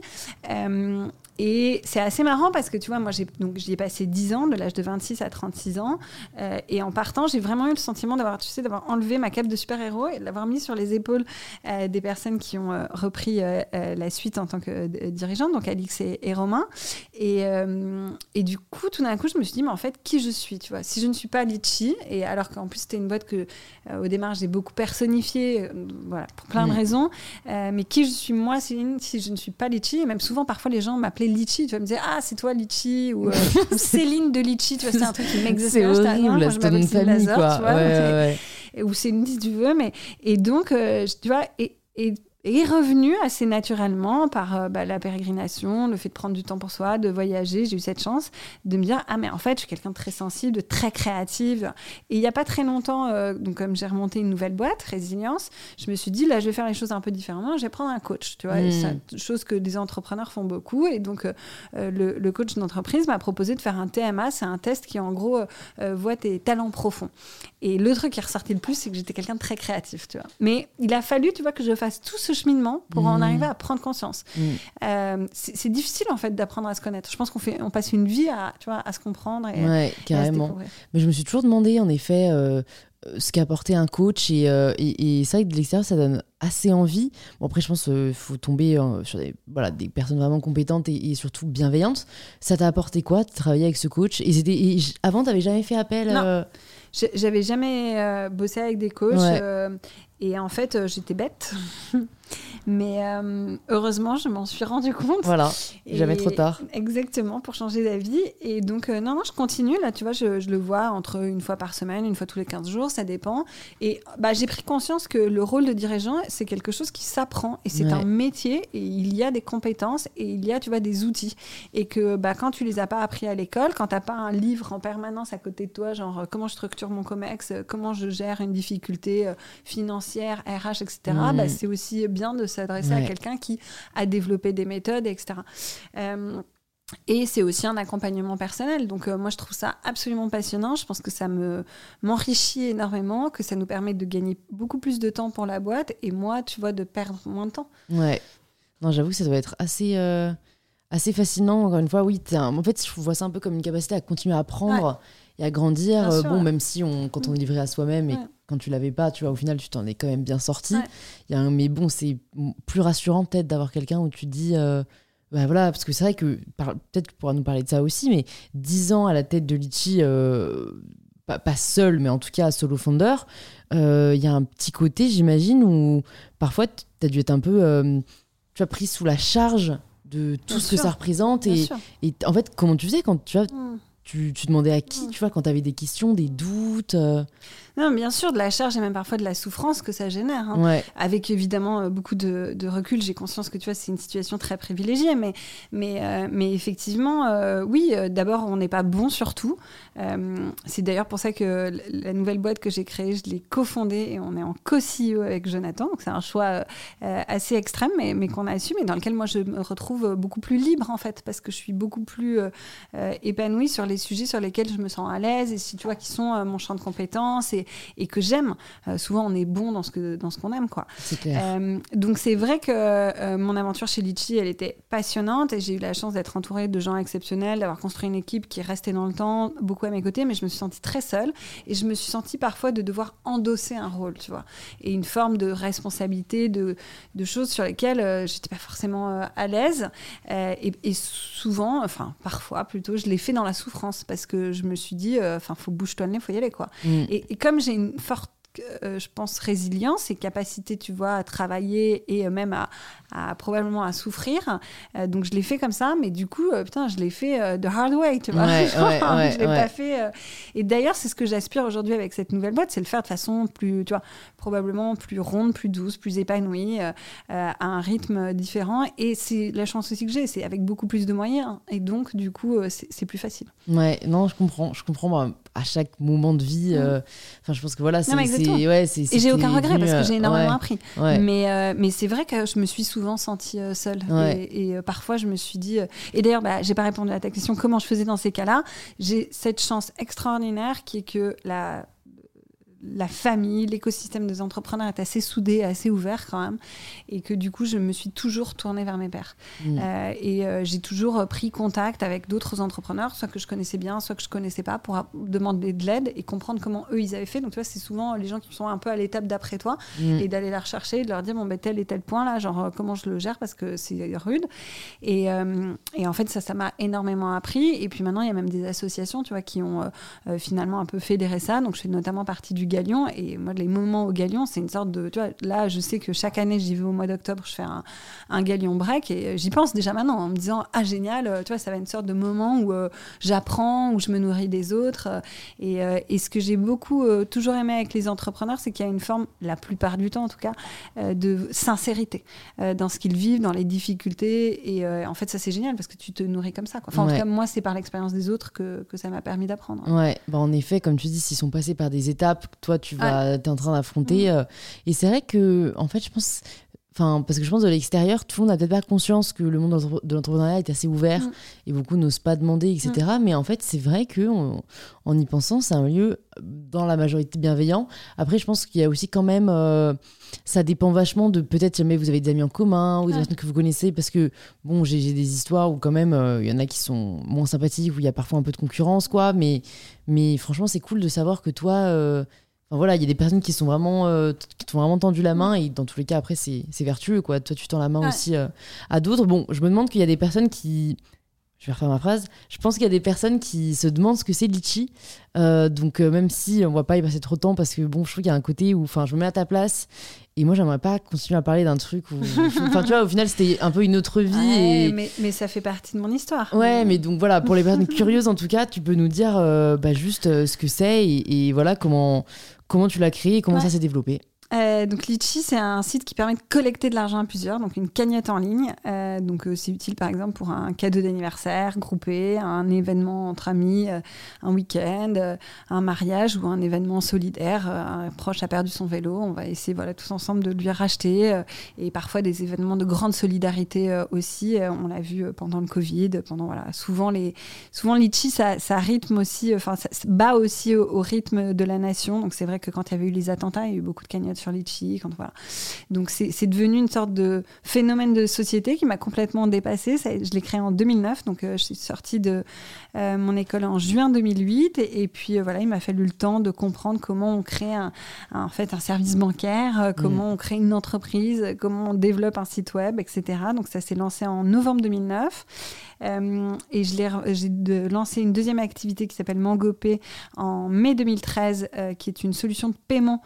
Et c'est assez marrant parce que tu vois, moi, j'ai, donc, j'y ai passé 10 ans, de l'âge de 26 à 36 ans. Euh, et en partant, j'ai vraiment eu le sentiment d'avoir, tu sais, d'avoir enlevé ma cape de super-héros et de l'avoir mis sur les épaules euh, des personnes qui ont euh, repris la suite en tant que dirigeante, donc Alix et, et Romain. Et, et, du coup, tout d'un coup, je me suis dit, mais en fait, qui je suis, tu vois? Si je ne suis pas Litchi, et alors qu'en plus, c'était une boîte que, au démarrage, j'ai beaucoup personnifiée, voilà, pour plein de raisons, mais qui je suis moi, Céline, si je ne suis pas Litchi? Et même souvent, parfois, les gens m'appelaient Litchi, tu vas me dire ah c'est toi Litchi ou, euh, Céline de Litchi, tu vois c'est un truc qui m'exaspère. C'est horrible, c'est ton famille quoi. Tu vois, ouais, ouais, ou Céline si tu veux, mais et donc euh, tu vois et, et est revenu assez naturellement par euh, bah, la pérégrination, le fait de prendre du temps pour soi, de voyager. J'ai eu cette chance de me dire ah mais en fait je suis quelqu'un de très sensible, de très créative. Et il n'y a pas très longtemps, euh, donc comme j'ai remonté une nouvelle boîte, Résilience, je me suis dit là je vais faire les choses un peu différemment. Je vais prendre un coach, tu vois, mmh. chose que des entrepreneurs font beaucoup. Et donc euh, le, le, coach d'entreprise m'a proposé de faire un TMA, c'est un test qui en gros voit tes talents profonds. Et le truc qui est ressorti le plus, c'est que j'étais quelqu'un de très créatif, tu vois. Mais il a fallu, tu vois, que je fasse tout ce cheminement pour en Mhm. arriver à prendre conscience. Mm. Euh, c'est difficile en fait d'apprendre à se connaître. Je pense qu'on fait, on passe une vie à, tu vois, à se comprendre et, Ouais, et à se carrément. Mais je me suis toujours demandé, en effet, euh, euh, ce qu'apportait un coach. Et, euh, et, que de l'extérieur, ça donne assez envie. Bon, après, je pense qu'il faut tomber euh, sur des, voilà, des personnes vraiment compétentes et, surtout bienveillantes. Ça t'a apporté quoi de travailler avec ce coach? Et, c'était- avant, t'avais jamais fait appel Non. euh, J'avais jamais euh, bossé avec des coachs Ouais. euh, et en fait euh, j'étais bête. Mais euh, heureusement, je m'en suis rendu compte. Voilà, Et- jamais trop tard. Exactement, pour changer d'avis. Et donc, euh, non, non, je continue. Là, tu vois, je, je le vois entre une fois par semaine, une fois tous les 15 jours, ça dépend. Et bah, j'ai pris conscience que le rôle de dirigeant, c'est quelque chose qui s'apprend. Et c'est Ouais. un métier. Et il y a des compétences et il y a, tu vois, des outils. Et que bah, quand tu les as pas appris à l'école, quand tu n'as pas un livre en permanence à côté de toi, genre comment je structure mon COMEX, comment je gère une difficulté euh, financière, RH, etc., bah, c'est aussi bien de s'adresser à quelqu'un qui a développé des méthodes, etc. Euh, et c'est aussi un accompagnement personnel. Donc euh, moi, je trouve ça absolument passionnant. Je pense que ça me m'enrichit énormément, que ça nous permet de gagner beaucoup plus de temps pour la boîte et moi, tu vois, de perdre moins de temps. Ouais. Non, j'avoue que ça doit être assez, euh, assez fascinant. Encore une fois, oui. un- En fait, je vois ça un peu comme une capacité à continuer à apprendre et à grandir. Sûr, bon, ouais. même si on, quand on est livré à soi-même et Ouais. Quand tu l'avais pas, tu vois, au final, tu t'en es quand même bien sorti. Ouais. Il y a un- mais bon, c'est plus rassurant peut-être d'avoir quelqu'un où tu te dis. euh, bah voilà, parce que c'est vrai que peut-être que tu pourras nous parler de ça aussi, mais 10 ans à la tête de Litchi, euh, pas, pas seul, mais en tout cas solo founder, euh, il y a un petit côté, j'imagine, où parfois tu as dû être un peu euh, tu as pris sous la charge de tout Bien ce que ça représente. Et, et en fait, comment tu faisais quand tu, vois, Mm. tu, tu demandais à qui, Mm. tu vois, quand tu avais des questions, des doutes Non, bien sûr, de la charge et même parfois de la souffrance que ça génère. hein. Ouais, Avec évidemment euh, beaucoup de, de recul, j'ai conscience que tu vois, c'est une situation très privilégiée, mais, mais, euh, mais effectivement, euh, oui, euh, d'abord, on n'est pas bon sur tout. C'est d'ailleurs pour ça que la nouvelle boîte que j'ai créée, je l'ai cofondée et on est en co-CEO avec Jonathan. Donc c'est un choix assez extrême, mais, mais qu'on a assumé, et dans lequel moi je me retrouve beaucoup plus libre en fait, parce que je suis beaucoup plus épanouie sur les sujets sur lesquels je me sens à l'aise et si tu vois qui sont mon champ de compétences et, et que j'aime. Euh, souvent, on est bon dans ce que dans ce qu'on aime, quoi. c'est clair. Euh, donc c'est vrai que euh, mon aventure chez Litchi, elle était passionnante et j'ai eu la chance d'être entourée de gens exceptionnels, d'avoir construit une équipe qui est restée dans le temps, beaucoup à mes côtés, mais je me suis sentie très seule et je me suis sentie parfois de devoir endosser un rôle, tu vois, et une forme de responsabilité, de, de choses sur lesquelles euh, j'étais pas forcément euh, à l'aise Euh, et, et souvent, enfin parfois plutôt, je l'ai fait dans la souffrance parce que je me suis dit, enfin faut bouge-toi le nez, faut y aller quoi. Mm. Et, et comme j'ai une forte, euh, je pense, résilience et capacité, tu vois, à travailler et même à, à probablement à souffrir, euh, donc je l'ai fait comme ça, mais du coup, euh, putain, je l'ai fait euh, the hard way, tu vois. Ouais, Genre, ouais, ouais, je l'ai pas fait. euh, Et d'ailleurs, c'est ce que j'aspire aujourd'hui avec cette nouvelle boîte, c'est le faire de façon plus, tu vois, probablement plus ronde, plus douce, plus épanouie, euh, euh, à un rythme différent. Et c'est la chance aussi que j'ai, c'est avec beaucoup plus de moyens. Et donc, du coup, euh, c'est plus facile. Ouais, non, je comprends. Je comprends, moi, à chaque moment de vie. Mm. euh, Enfin, je pense que voilà, c'est. ouais, c'est- Et j'ai aucun regret parce que euh, j'ai énormément appris. Mais, euh, mais c'est vrai que je me suis souvent sentie euh, seule. Ouais. Et, et, euh, parfois, je me suis dit. euh, et d'ailleurs, bah, j'ai pas répondu à ta question comment je faisais dans ces cas-là? J'ai cette chance extraordinaire qui est que la la famille, l'écosystème des entrepreneurs est assez soudé, assez ouvert quand même, et que du coup, je me suis toujours tournée vers mes pairs. Mm. Euh, et euh, j'ai toujours euh, pris contact avec d'autres entrepreneurs, soit que je connaissais bien, soit que je connaissais pas, pour demander de l'aide et comprendre comment eux ils avaient fait. Donc tu vois, c'est souvent les gens qui sont un peu à l'étape d'après toi Mm. et d'aller la rechercher, et de leur dire bon ben tel et tel point là, genre comment je le gère parce que c'est rude. Et, euh, et en fait ça, ça m'a énormément appris. Et puis maintenant il y a même des associations, tu vois, qui ont finalement un peu fédéré ça. Donc je fais notamment partie du Galion. Et moi les moments au Galion, c'est une sorte de, tu vois, là je sais que chaque année j'y vais au mois d'octobre, je fais un, un Galion break et euh, j'y pense déjà maintenant en me disant ah génial, euh, tu vois, ça va être une sorte de moment où euh, j'apprends, où je me nourris des autres. et, euh, et ce que j'ai beaucoup euh, toujours aimé avec les entrepreneurs, c'est qu'il y a une forme, la plupart du temps en tout cas, de sincérité dans ce qu'ils vivent, dans les difficultés. Et en fait, ça c'est génial parce que tu te nourris comme ça. quoi. Enfin, en Ouais. tout cas, moi, c'est par l'expérience des autres que, que ça m'a permis d'apprendre. Ouais, bah en effet, comme tu dis, s'ils sont passés par des étapes, toi, tu vas, t'es en train Mm. d'affronter. euh, et c'est vrai que, en fait, je pense, Enfin, parce que je pense de l'extérieur, tout le monde n'a peut-être pas conscience que le monde de l'entrepreneuriat est assez ouvert Mm. et beaucoup n'osent pas demander, etc. Mais en fait, c'est vrai que en, en y pensant, c'est un lieu dans la majorité bienveillant. Après, je pense qu'il y a aussi quand même, euh, ça dépend vachement de peut-être jamais vous avez des amis en commun ou des Ouais. personnes que vous connaissez, parce que bon, j'ai des histoires où quand même euh, il y en a qui sont moins sympathiques, où il y a parfois un peu de concurrence, quoi. Mais mais franchement, c'est cool de savoir que toi. euh, Enfin, voilà, il y a des personnes qui sont vraiment, euh, qui t'ont vraiment tendu la main et dans tous les cas après c'est vertueux quoi. Toi tu tends la main Ouais. aussi euh, à d'autres. Bon, je me demande qu'il y a des personnes qui, je vais refaire ma phrase. Je pense qu'il y a des personnes qui se demandent ce que c'est litchi. Euh, donc même si on va pas y passer trop de temps parce que bon, je trouve qu'il y a un côté où, enfin, je me mets à ta place et moi j'aimerais pas continuer à parler d'un truc où, enfin tu vois, au final c'était un peu une autre vie Ouais, et mais, mais ça fait partie de mon histoire. Ouais, mais donc voilà, pour les personnes curieuses en tout cas, tu peux nous dire bah, juste ce que c'est et, et voilà comment, comment tu l'as créé et comment Ouais. ça s'est développé. Euh, donc Litchi, c'est un site qui permet de collecter de l'argent à plusieurs, donc une cagnotte en ligne. Euh, donc euh, c'est utile par exemple pour un cadeau d'anniversaire groupé, un événement entre amis, euh, un week-end, un mariage ou un événement solidaire. Un proche a perdu son vélo, on va essayer voilà tous ensemble de lui racheter. et parfois des événements de grande solidarité aussi. On l'a vu pendant le Covid, pendant voilà souvent les souvent Litchi ça, ça rythme aussi, enfin ça bat aussi au, au rythme de la nation. Donc c'est vrai que quand il y avait eu les attentats, il y a eu beaucoup de cagnottes sur Litchi. Quand voilà, donc c'est devenu une sorte de phénomène de société qui m'a complètement dépassée. Ça, je l'ai créé en 2009, donc euh, je suis sortie de euh, mon école en juin 2008 et, et puis euh, voilà, il m'a fallu le temps de comprendre comment on crée un, un- en fait un service bancaire, comment on crée une entreprise, comment on développe un site web, etc. Donc ça s'est lancé en novembre 2009 Euh, et j'ai lancé une deuxième activité qui s'appelle Mangopé en mai 2013, euh, qui est une solution de paiement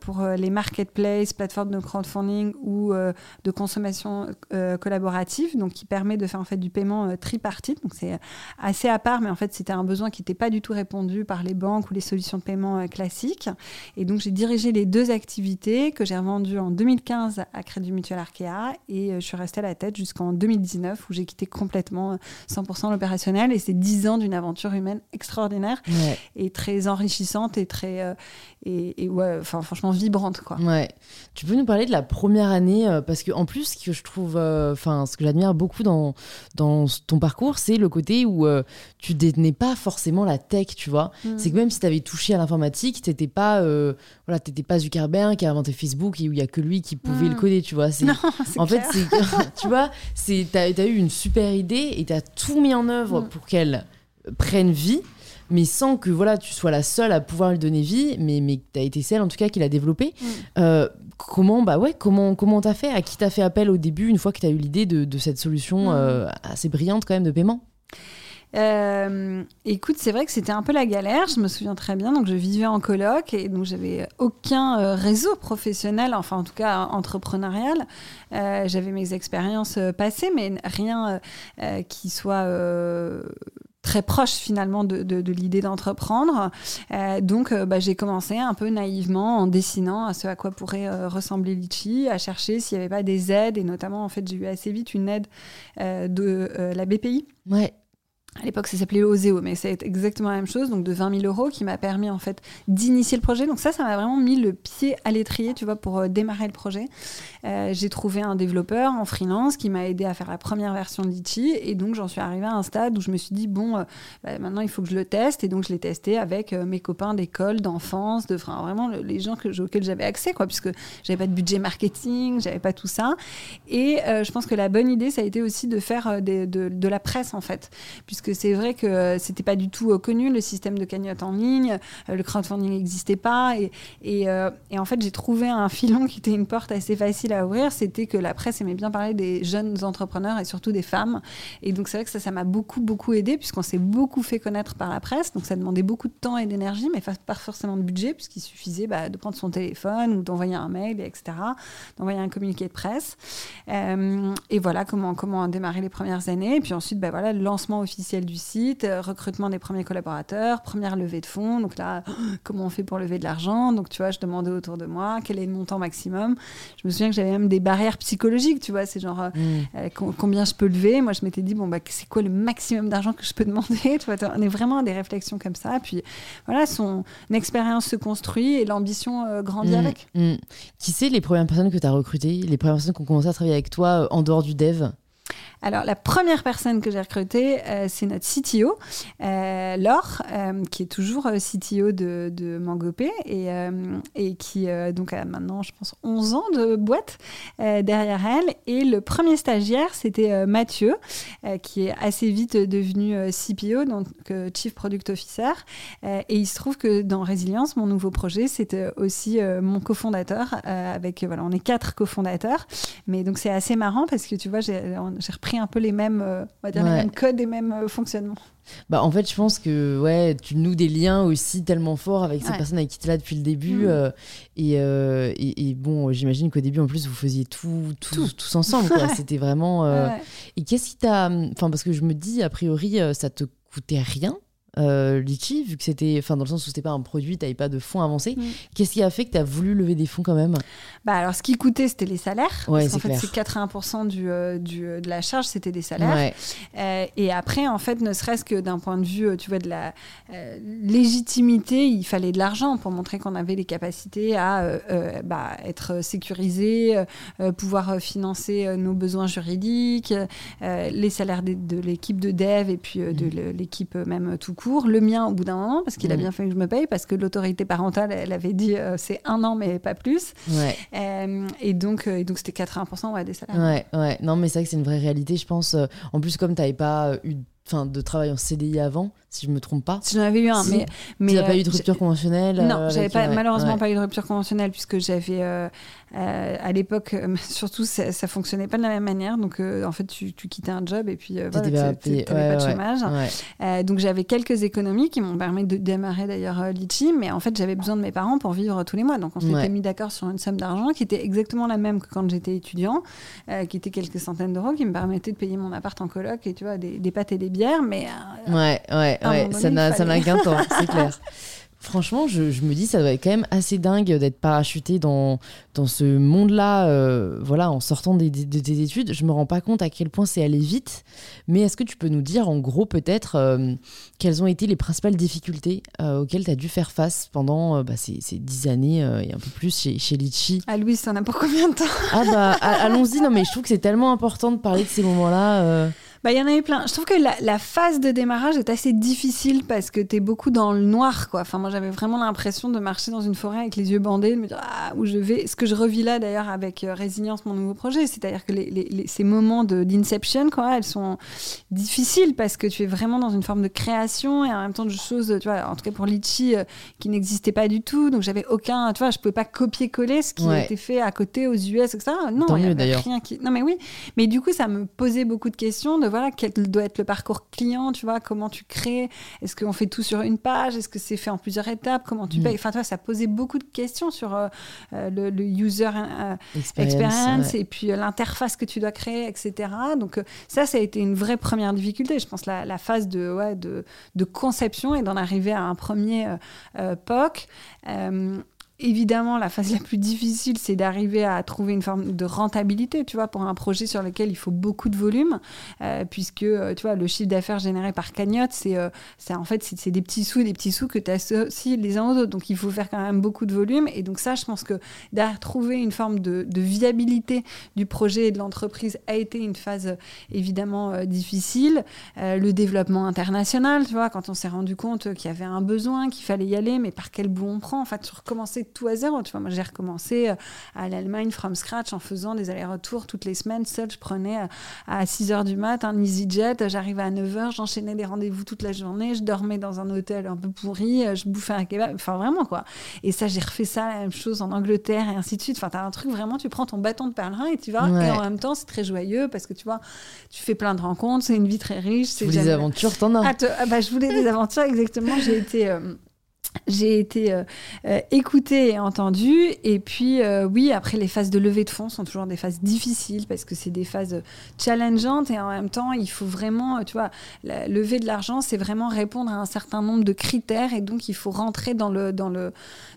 pour euh, les marketplaces, plateformes de crowdfunding ou euh, de consommation euh, collaborative, donc qui permet de faire en fait du paiement euh, tripartite. Donc c'est assez à part, mais en fait c'était un besoin qui n'était pas du tout répondu par les banques ou les solutions de paiement euh, classiques. Et donc j'ai dirigé les deux activités que j'ai revendues en 2015 à Crédit Mutuel Arkea et euh, je suis restée à la tête jusqu'en 2019 où j'ai quitté complètement euh, 100% l'opérationnel et c'est 10 ans d'une aventure humaine extraordinaire Ouais. et très enrichissante et très euh, et, et ouais enfin franchement vibrante quoi. Ouais. Tu peux nous parler de la première année euh, parce que en plus ce que je trouve, euh, enfin ce que j'admire beaucoup dans dans ton parcours, c'est le côté où euh, tu détenais pas forcément la tech, tu vois. Mm. C'est que même si tu avais touché à l'informatique, t'étais pas voilà, t'étais pas Zuckerberg qui a inventé Facebook et où il y a que lui qui pouvait Mm. le coder, tu vois. C'est en fait, c'est tu vois, c'est t'as as eu une super idée et t'as tout mis en œuvre Mm. pour qu'elle prenne vie, mais sans que voilà, tu sois la seule à pouvoir lui donner vie, mais mais t'as été celle en tout cas qui l'a développée. Mm. Euh, comment bah ouais, comment comment t'as fait? À qui t'as fait appel au début une fois que t'as eu l'idée de, de cette solution Mm. euh, assez brillante quand même de paiement? Euh, écoute, c'est vrai que c'était un peu la galère, je me souviens très bien. Donc, je vivais en coloc et donc j'avais aucun réseau professionnel, enfin en tout cas entrepreneurial. Euh, j'avais mes expériences passées, mais rien euh, qui soit très proche finalement de, l'idée d'entreprendre. Euh, donc, euh, bah, j'ai commencé un peu naïvement en dessinant à ce à quoi pourrait euh, ressembler Litchi, à chercher s'il n'y avait pas des aides. Et notamment, en fait, j'ai eu assez vite une aide de la BPI. Ouais. À l'époque, ça s'appelait Oseo, mais c'est exactement la même chose, donc de 20 000 euros, qui m'a permis en fait d'initier le projet. Donc ça, ça m'a vraiment mis le pied à l'étrier, tu vois, pour euh, démarrer le projet. Euh, j'ai trouvé un développeur en freelance qui m'a aidé à faire la première version de et donc j'en suis arrivée à un stade où je me suis dit bon, euh, bah, maintenant il faut que je le teste, et donc je l'ai testé avec mes copains d'école, d'enfance, de vraiment le- les gens auxquels j'avais accès, quoi, puisque j'avais pas de budget marketing, j'avais pas tout ça. Et je pense que la bonne idée, ça a été aussi de faire de, de la presse en fait, puisque c'est vrai que euh, c'était pas du tout euh, connu le système de cagnotte en ligne, euh, le crowdfunding n'existait pas, et, et, en fait j'ai trouvé un filon qui était une porte assez facile à ouvrir, c'était que la presse aimait bien parler des jeunes entrepreneurs et surtout des femmes, et donc c'est vrai que ça, ça m'a beaucoup beaucoup aidé puisqu'on s'est beaucoup fait connaître par la presse, donc ça demandait beaucoup de temps et d'énergie, mais pas forcément de budget, puisqu'il suffisait bah, de prendre son téléphone ou d'envoyer un mail, etc., d'envoyer un communiqué de presse. Et voilà comment, comment démarrer les premières années. Et puis ensuite, bah, voilà, le lancement officiel officielle du site, euh, recrutement des premiers collaborateurs, première levée de fonds. Donc là, comment on fait pour lever de l'argent? Donc tu vois, je demandais autour de moi quel est le montant maximum. Je me souviens que j'avais même des barrières psychologiques, tu vois, c'est genre euh, mm. euh, combien je peux lever? Moi, je m'étais dit, bon, bah, c'est quoi le maximum d'argent que je peux demander? Tu vois, On est vraiment à des réflexions comme ça. Puis voilà, son expérience se construit et l'ambition grandit mm. avec. Mm. Qui c'est les premières personnes que tu as recrutées, les premières personnes qui ont commencé à travailler avec toi en dehors du dev? Alors, la première personne que j'ai recrutée, euh, c'est notre CTO, euh, Laure, euh, qui est toujours CTO de, de Mangopé et, et qui donc a maintenant, je pense, 11 ans de boîte derrière elle. Et le premier stagiaire, c'était Mathieu, qui est assez vite devenu CPO, donc Chief Product Officer. et il se trouve que dans Résilience, mon nouveau projet, c'était aussi mon cofondateur. avec, voilà, on est quatre cofondateurs. Mais donc, c'est assez marrant parce que tu vois, j'ai repris un peu les mêmes, euh, on va dire les mêmes codes et mêmes euh, fonctionnements. Bah, en fait, je pense que ouais, tu noues des liens aussi tellement forts avec ces personnes avec qui tu es là depuis le début. Mm. Euh, et, et, bon, j'imagine qu'au début, en plus, vous faisiez tout, tout, tous ensemble. C'était vraiment. Et qu'est-ce qui t'a. Enfin, parce que je me dis, a priori, ça te coûtait rien euh, Litchi, vu que c'était, enfin dans le sens où c'était pas un produit, tu n'avais pas de fonds avancés. Mm. Qu'est-ce qui a fait que tu as voulu lever des fonds quand même? Bah alors ce qui coûtait c'était les salaires. Ouais, parce fait c'est 80% du, euh, du, euh, de la charge c'était des salaires. Euh, et après en fait ne serait-ce que d'un point de vue tu vois de la légitimité, il fallait de l'argent pour montrer qu'on avait les capacités à bah, être sécurisé, pouvoir financer nos besoins juridiques, les salaires de, de l'équipe de dev et puis de mm. l'équipe même tout court le mien au bout d'un moment, parce qu'il a mm. bien fait que je me paye, parce que l'autorité parentale, elle avait dit euh, c'est un an, mais pas plus. Euh, et donc, euh, donc c'était 80% ouais, des salaires. Ouais, ouais. Non, mais c'est vrai que c'est une vraie réalité, je pense. En plus, comme tu n'avais pas eu enfin de travail en CDI avant, si je me trompe pas. Si j'en avais eu un, mais mais tu n'as pas eu de rupture conventionnelle. Non, j'avais pas malheureusement pas eu de rupture conventionnelle puisque j'avais euh, à l'époque, euh, surtout, ça, ça, fonctionnait pas de la même manière. Donc, euh, en fait, tu, quittais un job et puis voilà, tu n'avais pas de chômage. donc, j'avais quelques économies qui m'ont permis de démarrer d'ailleurs Litchi, mais en fait, j'avais besoin de mes parents pour vivre tous les mois. Donc, on s'était mis d'accord sur une somme d'argent qui était exactement la même que quand j'étais étudiant, qui était quelques centaines d'euros, qui me permettait de payer mon appart en coloc et tu vois, des, pâtes et des Mais ouais, ouais, ouais, ça n'a qu'un temps, c'est clair. Franchement, je, me dis, ça doit être quand même assez dingue d'être parachuté dans, dans ce monde-là, euh, voilà, en sortant de tes études. Je me rends pas compte à quel point c'est allé vite. Mais est-ce que tu peux nous dire, en gros, peut-être, euh, quelles ont été les principales difficultés euh, auxquelles tu as dû faire face pendant bah, ces, dix années et un peu plus chez, chez Litchi? Ah, Louis, ça n'a pas combien de temps? Ah, bah, allons-y. Non, mais je trouve que c'est tellement important de parler de ces moments-là. Bah, il y en a eu plein. Je trouve que la, phase de démarrage est assez difficile parce que tu es beaucoup dans le noir, quoi. Enfin, moi, j'avais vraiment l'impression de marcher dans une forêt avec les yeux bandés, de me dire ah, où je vais. Ce que je revis là, d'ailleurs, avec euh, Résilience, mon nouveau projet, c'est-à-dire que les, ces moments d'inception, quoi, elles sont difficiles parce que tu es vraiment dans une forme de création et en même temps de choses, tu vois, en tout cas pour Litchi, euh, qui n'existait pas du tout. Donc, j'avais aucun, tu vois, je pouvais pas copier-coller ce qui été fait à côté aux US, etc. Non, il y avait rien qui. Non, mais oui. Mais du coup, ça me posait beaucoup de questions de voilà, quel doit être le parcours client, tu vois, comment tu crées, est-ce qu'on fait tout sur une page, est-ce que c'est fait en plusieurs étapes, comment tu mm. payes. Enfin, toi, ça posait beaucoup de questions sur euh, euh, le, user euh, experience, et puis l'interface que tu dois créer, etc. Donc, ça, ça a été une vraie première difficulté. Je pense la, la phase de, ouais, de, de, conception et d'en arriver à un premier POC. Évidemment, la phase la plus difficile, c'est d'arriver à trouver une forme de rentabilité, tu vois, pour un projet sur lequel il faut beaucoup de volume, euh, puisque, euh, tu vois, le chiffre d'affaires généré par cagnotte, c'est, euh, en fait, c'est, des petits sous, des petits sous que tu associes les uns aux autres. Donc, il faut faire quand même beaucoup de volume. Et donc, ça, je pense que d'avoir trouvé une forme de, viabilité du projet et de l'entreprise a été une phase évidemment difficile. le développement international, tu vois, quand on s'est rendu compte qu'il y avait un besoin, qu'il fallait y aller, mais par quel bout on prend, en fait, sur recommencer tout à zéro. Tu vois, moi, j'ai recommencé euh, à l'Allemagne from scratch en faisant des allers-retours toutes les semaines. Seule, je prenais euh, à 6 h du mat un EasyJet. J'arrivais à 9 h, j'enchaînais des rendez-vous toute la journée. Je dormais dans un hôtel un peu pourri. Euh, je bouffais un kebab. Enfin, vraiment, quoi. Et ça, j'ai refait ça, la même chose en Angleterre et ainsi de suite. Enfin, t'as un truc vraiment, tu prends ton bâton de pèlerin et tu vas. Et en même temps, c'est très joyeux parce que tu vois, tu fais plein de rencontres. C'est une vie très riche. C'est des aventures, t'en as. Ah, ah, bah, je voulais des aventures, exactement. J'ai été. J'ai été euh, euh, écoutée et entendue. Et puis, euh, oui, après, les phases de levée de fonds sont toujours des phases difficiles parce que c'est des phases challengeantes et en même temps, il faut vraiment, tu vois, la lever de l'argent, c'est vraiment répondre à un certain nombre de critères et donc il faut rentrer dans le, dans le,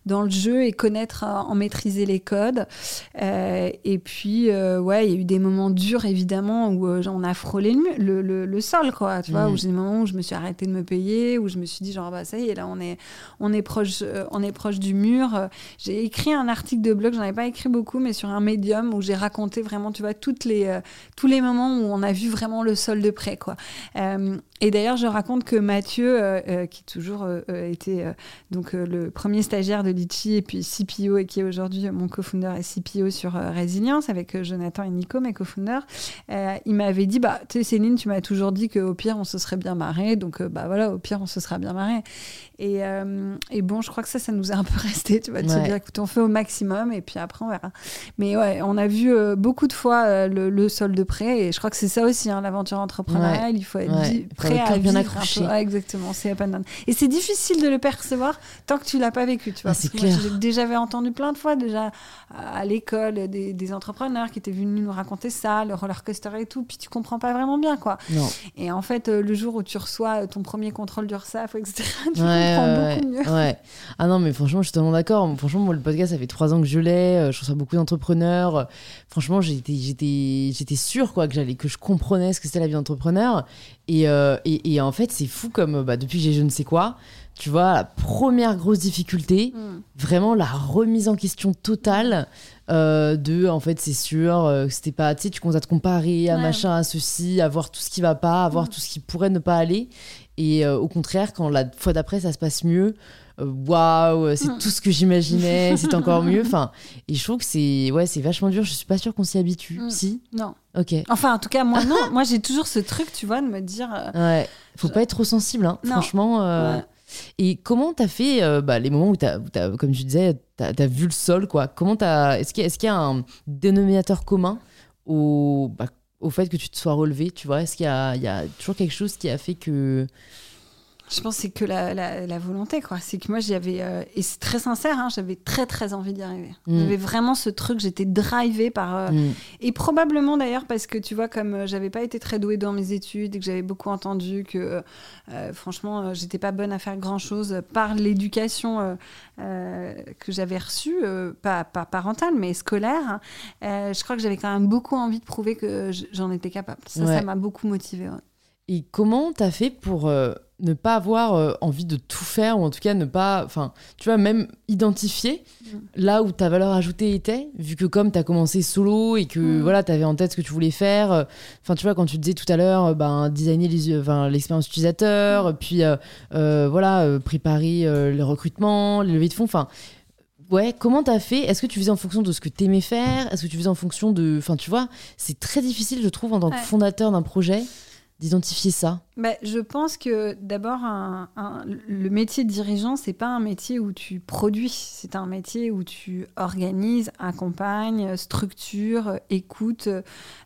dans le jeu et connaître, en maîtriser les codes. et puis, ouais, il y a eu des moments durs, évidemment, où on a frôlé le, le, le, sol, quoi, tu vois, où j'ai des moments où je me suis arrêtée de me payer, où je me suis dit, genre, bah, ça y est, là, on est, on est proche, euh, on est proche du mur. J'ai écrit un article de blog, j'en avais pas écrit beaucoup, mais sur un médium où j'ai raconté vraiment, tu vois, toutes les, euh, tous les moments où on a vu vraiment le sol de près, quoi. Euh, et d'ailleurs, je raconte que Mathieu, qui toujours été donc le premier stagiaire de Litchi et puis CPO et qui est aujourd'hui mon co-founder et CPO sur Résilience avec Jonathan et Nico, mes co-founders, il m'avait dit, bah, tu sais, Céline, tu m'as toujours dit qu'au pire, on se serait bien marré, donc bah voilà, au pire, on se sera bien marré. Et, et bon, je crois que ça, ça nous est un peu resté, tu vois, de se dire, écoute, on fait au maximum et puis après, on verra. Mais ouais, on a vu euh, beaucoup de fois euh, le, sol de près et je crois que c'est ça aussi, hein, l'aventure entrepreneuriale. Il faut être prêt à bien accrocher. exactement, c'est up Et c'est difficile de le percevoir tant que tu l'as pas vécu, tu vois. Ah, moi, j'ai déjà entendu plein de fois, déjà à l'école, des, des, entrepreneurs qui étaient venus nous raconter ça, le roller coaster et tout, puis tu comprends pas vraiment bien, quoi. Non. Et en fait, euh, le jour où tu reçois ton premier contrôle d'URSAF, etc., tu comprends beaucoup mieux. Ouais. Ah non, mais franchement, je suis tellement d'accord. Franchement, moi, le podcast, ça fait trois ans que je l'ai. Euh, je reçois beaucoup d'entrepreneurs. Franchement, j'étais, j'étais, j'étais sûre quoi, que, j'allais, que je comprenais ce que c'était la vie d'entrepreneur. Et, euh, et, et, en fait, c'est fou comme bah, depuis que j'ai je ne sais quoi, tu vois, la première grosse difficulté, mm. vraiment la remise en question totale. Euh, de en fait c'est sûr que c'était pas tu sais tu commences à te comparer à machin à ceci à voir tout ce qui va pas à voir mm. tout ce qui pourrait ne pas aller et au contraire quand la fois d'après ça se passe mieux euh, waouh, c'est tout ce que j'imaginais, c'est encore mieux. Enfin, et je trouve que c'est ouais, c'est vachement dur. Je suis pas sûre qu'on s'y habitue. Mm. Si? Non. Ok. Enfin, en tout cas, moi non. moi, j'ai toujours ce truc, tu vois, de me dire. Euh, ouais. Faut pas être trop sensible, hein. franchement. Euh, et comment t'as fait bah, les moments où t'as, comme tu disais, t'as as vu le sol, quoi Comment t'as Est-ce qu'il y, est qu'il y, a un dénominateur commun au, bah, au fait que tu te sois relevé, tu vois? Est-ce qu'il y a toujours quelque chose qui a fait que je pense que c'est que la, la, volonté, quoi. C'est que moi, j'avais, euh, et c'est très sincère, hein, j'avais très très envie d'y arriver. Mm. J'avais vraiment ce truc, j'étais drivée par. Euh, mm. Et probablement d'ailleurs parce que tu vois, comme euh, j'avais pas été très douée dans mes études et que j'avais beaucoup entendu que franchement, j'étais pas bonne à faire grand chose par l'éducation que j'avais reçue, pas, pas, parentale, mais scolaire. je crois que j'avais quand même beaucoup envie de prouver que j'en étais capable. Ça, ça m'a beaucoup motivée. Et comment t'as fait pour ne pas avoir euh, envie de tout faire ou en tout cas ne pas enfin tu vois même identifier mm. là où ta valeur ajoutée était vu que comme tu as commencé solo et que mm. voilà tu avais en tête ce que tu voulais faire euh, enfin tu vois quand tu disais tout à l'heure euh, ben designer l'expérience utilisateur mm. puis voilà préparer le recrutement les levées de fonds enfin ouais, comment t'as fait? Est-ce que tu faisais en fonction de ce que t'aimais faire? Est-ce que tu faisais en fonction de. Enfin, tu vois, c'est très difficile, je trouve, en tant que fondateur d'un projet, d'identifier ça bah, Je pense que d'abord, un, le métier de dirigeant, c'est pas un métier où tu produis, c'est un métier où tu organises, accompagnes, structures, écoutes.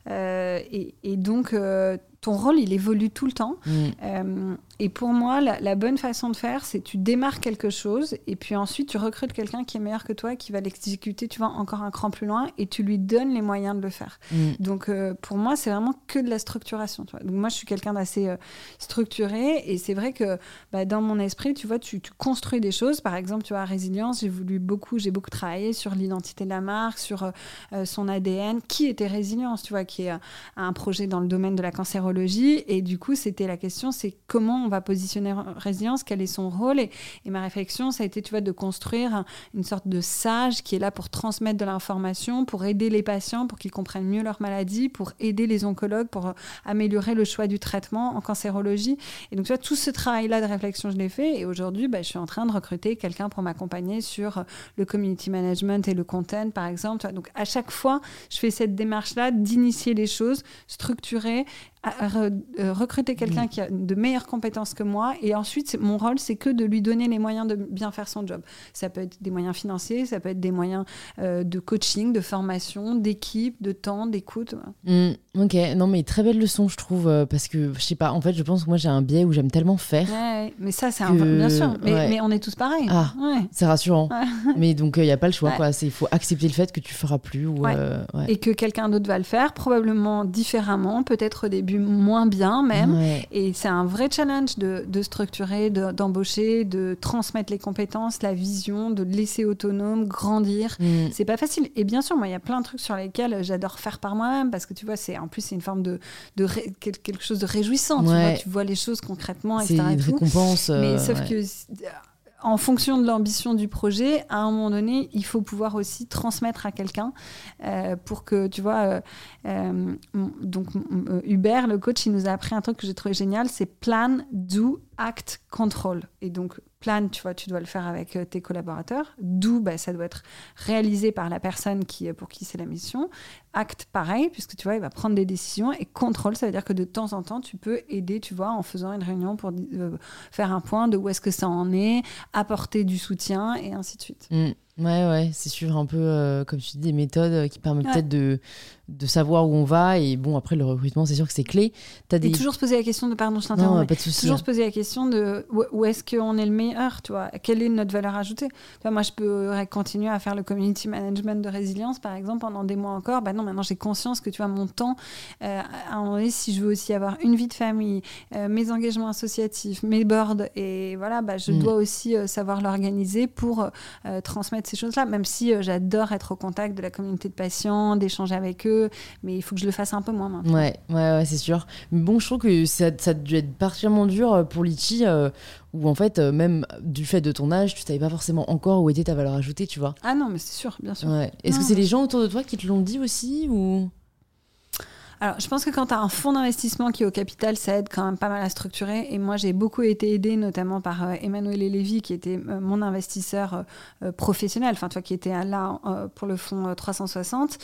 Euh, et, et, donc, euh, ton rôle, il évolue tout le temps. Mm. Euh, et pour moi, la, bonne façon de faire, c'est tu démarres quelque chose et puis ensuite tu recrutes quelqu'un qui est meilleur que toi, qui va l'exécuter, tu vois, encore un cran plus loin et tu lui donnes les moyens de le faire. Mm. Donc euh, pour moi, c'est vraiment que de la structuration. Tu vois. Donc moi, je suis quelqu'un d'assez euh, structuré et c'est vrai que bah, dans mon esprit, tu vois, tu, construis des choses. Par exemple, tu vois, à Résilience, j'ai voulu beaucoup, j'ai beaucoup travaillé sur l'identité de la marque, sur son ADN, qui était Résilience, tu vois, qui est un projet dans le domaine de la cancérologie et du coup, c'était la question, c'est comment on va positionner résilience, quel est son rôle. Et, ma réflexion, ça a été, tu vois, de construire une sorte de sage qui est là pour transmettre de l'information, pour aider les patients, pour qu'ils comprennent mieux leur maladie, pour aider les oncologues, pour améliorer le choix du traitement en cancérologie. Et donc, tu vois, tout ce travail-là de réflexion, je l'ai fait. Et aujourd'hui, bah, je suis en train de recruter quelqu'un pour m'accompagner sur le community management et le content, par exemple. Donc, à chaque fois, je fais cette démarche-là d'initier les choses, structurer, recruter quelqu'un qui a de meilleures compétences que moi. Et ensuite, mon rôle, c'est que de lui donner les moyens de bien faire son job. Ça peut être des moyens financiers, ça peut être des moyens de coaching, de formation, d'équipe, de temps, d'écoute. Mmh, ok, non mais très belle leçon, je trouve, parce que je sais pas, en fait, je pense que moi j'ai un biais où j'aime tellement faire. Ouais, mais ça, c'est un bien sûr. Mais, mais, on est tous pareils. Ah, c'est rassurant. mais donc, il n'y a pas le choix, quoi. Il faut accepter le fait que tu feras plus. Ou, Et que quelqu'un d'autre va le faire, probablement différemment, peut-être au début moins bien même. Et c'est un vrai challenge de, de structurer, d'embaucher, de, transmettre les compétences, la vision, de laisser autonome, grandir. Mm. C'est pas facile. Et bien sûr, moi, il y a plein de trucs sur lesquels j'adore faire par moi-même parce que tu vois, c'est en plus c'est une forme de, de quelque chose de réjouissant. Tu, vois, tu vois les choses concrètement, etc. C'est une récompense. Mais sauf que en fonction de l'ambition du projet, à un moment donné, il faut pouvoir aussi transmettre à quelqu'un euh, pour que, tu vois, euh, euh, donc Hubert, le coach, il nous a appris un truc que j'ai trouvé génial, c'est plan, do, act, control. Et donc, plan, tu vois, tu dois le faire avec tes collaborateurs. Do, bah, ça doit être réalisé par la personne qui, pour qui c'est la mission. Act, pareil, puisque tu vois, il va prendre des décisions. Et contrôle, ça veut dire que de temps en temps, tu peux aider, tu vois, en faisant une réunion pour faire un point de où est-ce que ça en est, apporter du soutien et ainsi de suite. Mm. Ouais, ouais, c'est sûr, un peu, euh, comme tu dis, des méthodes euh, qui permettent peut-être de, de savoir où on va. Et bon, après, le recrutement, c'est sûr que c'est clé. As des... Et toujours se poser la question de, pardon, je t'interromps. pas de souci. Toujours se poser la question de où, est-ce qu'on est le meilleur, tu vois? Quelle est notre valeur ajoutée? Vois, Moi, je pourrais continuer à faire le community management de résilience, par exemple, pendant des mois encore. Bah non, maintenant, j'ai conscience que, tu vois, mon temps, euh, à un moment donné, si je veux aussi avoir une vie de famille, mes engagements associatifs, mes boards, et voilà, bah, je mm. dois aussi savoir l'organiser pour transmettre ces choses-là, même si euh, j'adore être au contact de la communauté de patients, d'échanger avec eux, mais il faut que je le fasse un peu moins maintenant. Ouais, ouais, ouais c'est sûr. Mais bon, je trouve que ça, ça a dû être particulièrement dur euh, pour Litchi, euh, où en fait, même du fait de ton âge, tu savais pas forcément encore où était ta valeur ajoutée, tu vois. Ah non, mais c'est sûr, bien sûr. Est-ce que c'est les gens autour de toi qui te l'ont dit aussi ou alors, je pense que quand tu as un fonds d'investissement qui est au capital, ça aide quand même pas mal à structurer. Et moi, j'ai beaucoup été aidée, notamment par euh, Emmanuel Lévy, qui était euh, mon investisseur euh, professionnel, enfin, toi, qui était là pour le fonds 360.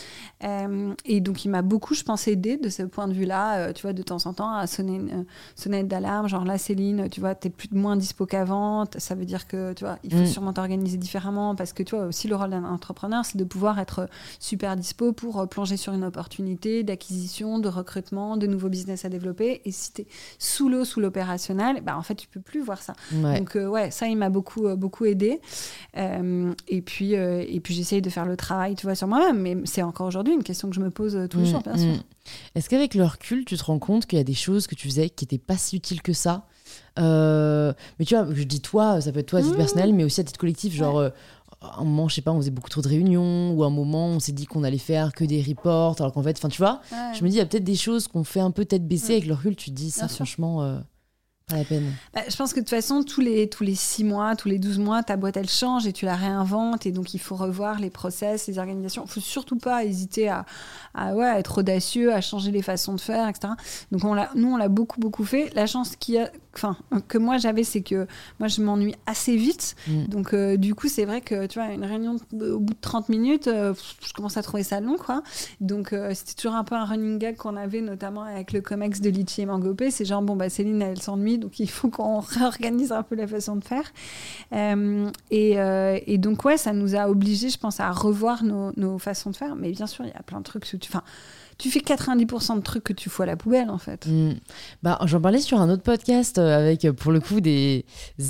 et donc, il m'a beaucoup, je pense, aidé de ce point de vue-là, tu vois, de temps en temps, à sonner une sonnette d'alarme. Genre, là, Céline, tu vois, tu es plus moins dispo qu'avant. Ça veut dire que, tu vois, il faut mm. sûrement t'organiser différemment parce que, tu vois, aussi, le rôle d'un entrepreneur, c'est de pouvoir être super dispo pour plonger sur une opportunité d'acquisition de recrutement, de nouveaux business à développer. Et si tu es sous l'eau, sous l'opérationnel, bah, en fait, tu peux plus voir ça. Donc, euh, ouais, ça, il m'a beaucoup, euh, beaucoup aidé. Euh, et puis, et puis j'essaye de faire le travail, tu vois, sur moi-même. Mais c'est encore aujourd'hui une question que je me pose tous les mm, jours, bien sûr. Mm. Est-ce qu'avec le recul, tu te rends compte qu'il y a des choses que tu faisais qui n'étaient pas si utiles que ça? Mais tu vois, je dis toi, ça peut être toi à titre mmh. personnel, mais aussi à titre collectif. Genre, un moment, je sais pas, on faisait beaucoup trop de réunions, ou un moment, on s'est dit qu'on allait faire que des reports, alors qu'en fait, enfin, tu vois, je me dis, il y a peut-être des choses qu'on fait un peu tête baissée avec le recul, tu te dis, ça, franchement, euh, pas la peine. Bah, je pense que de toute façon, tous les, tous les 6 mois, tous les 12 mois, ta boîte, elle change et tu la réinventes, et donc il faut revoir les process, les organisations. Il faut surtout pas hésiter à, à, ouais, à être audacieux, à changer les façons de faire, etc. Donc on nous, on l'a beaucoup, beaucoup fait. La chance qu'il a, enfin, que moi j'avais, c'est que moi je m'ennuie assez vite. Mm. Donc euh, du coup, c'est vrai que tu vois, une réunion au bout de 30 minutes, euh, je commence à trouver ça long, quoi. Donc euh, c'était toujours un peu un running gag qu'on avait, notamment avec le comex de Litchi et Mangopé. C'est genre, bon, bah Céline, elle s'ennuie, donc il faut qu'on réorganise un peu la façon de faire. Et, et, donc, ouais, ça nous a obligés, je pense, à revoir nos, nos façons de faire. Mais bien sûr, il y a plein de trucs. Enfin, tu fais 90% de trucs que tu fous à la poubelle, en fait. Mm. Bah, J'en parlais sur un autre podcast euh, avec, euh, pour le coup, des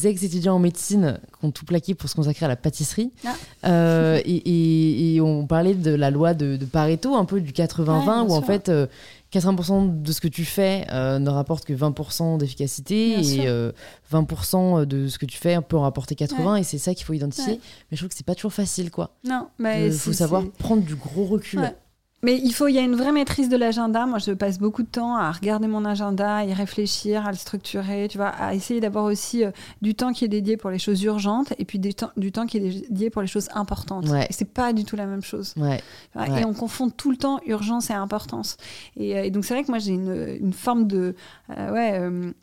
ex-étudiants en médecine qui ont tout plaqué pour se consacrer à la pâtisserie. Ah. Euh, et, on parlait de la loi de, Pareto, un peu du 80-20, où en fait, 80% de ce que tu fais ne rapporte que 20% d'efficacité et 20% de ce que tu fais peut en rapporter 80 et c'est ça qu'il faut identifier. Mais je trouve que c'est pas toujours facile, quoi. Non, mais il faut savoir prendre du gros recul. Mais il faut, il y a une vraie maîtrise de l'agenda. Moi, je passe beaucoup de temps à regarder mon agenda, à y réfléchir, à le structurer, tu vois, à essayer d'avoir aussi euh, du temps qui est dédié pour les choses urgentes et puis du temps, du temps qui est dédié pour les choses importantes. Ouais. C'est pas du tout la même chose. Ouais. Et on confond tout le temps urgence et importance. Et, euh, donc c'est vrai que moi j'ai une, une, forme de, euh, ouais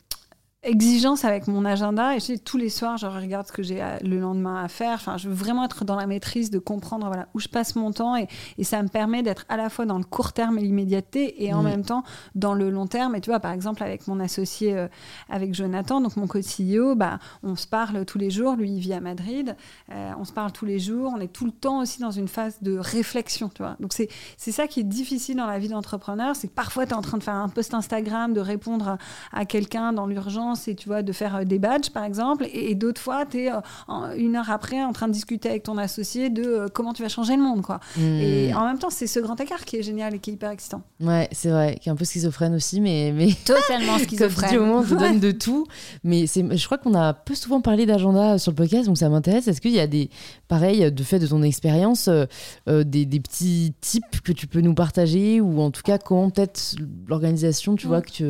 exigence avec mon agenda et je tous les soirs je regarde ce que j'ai le lendemain à faire. Enfin je veux vraiment être dans la maîtrise de comprendre voilà où je passe mon temps et, et ça me permet d'être à la fois dans le court terme et l'immédiateté et en même temps dans le long terme. Et tu vois par exemple avec mon associé euh, avec Jonathan donc mon co-CEO bah on se parle tous les jours lui il vit à Madrid euh, on se parle tous les jours on est tout le temps aussi dans une phase de réflexion tu vois. Donc c'est c'est ça qui est difficile dans la vie d'entrepreneur c'est que parfois tu es en train de faire un post Instagram de répondre à, à quelqu'un dans l'urgence et tu vois, de faire euh, des badges, par exemple. Et, d'autres fois, tu es euh, une heure après en train de discuter avec ton associé de euh, comment tu vas changer le monde, quoi. Hmm. Et en même temps, c'est ce grand écart qui est génial et qui est hyper excitant. Ouais, c'est vrai, qui est un peu schizophrène aussi, mais. mais... Totalement schizophrène. Comme au moment, on te donne de tout. Mais je crois qu'on a peu souvent parlé d'agenda sur le podcast, donc ça m'intéresse. Est-ce qu'il y a des, pareil, de fait de ton expérience, des, des, petits tips que tu peux nous partager ou en tout cas comment peut-être l'organisation, tu vois, que tu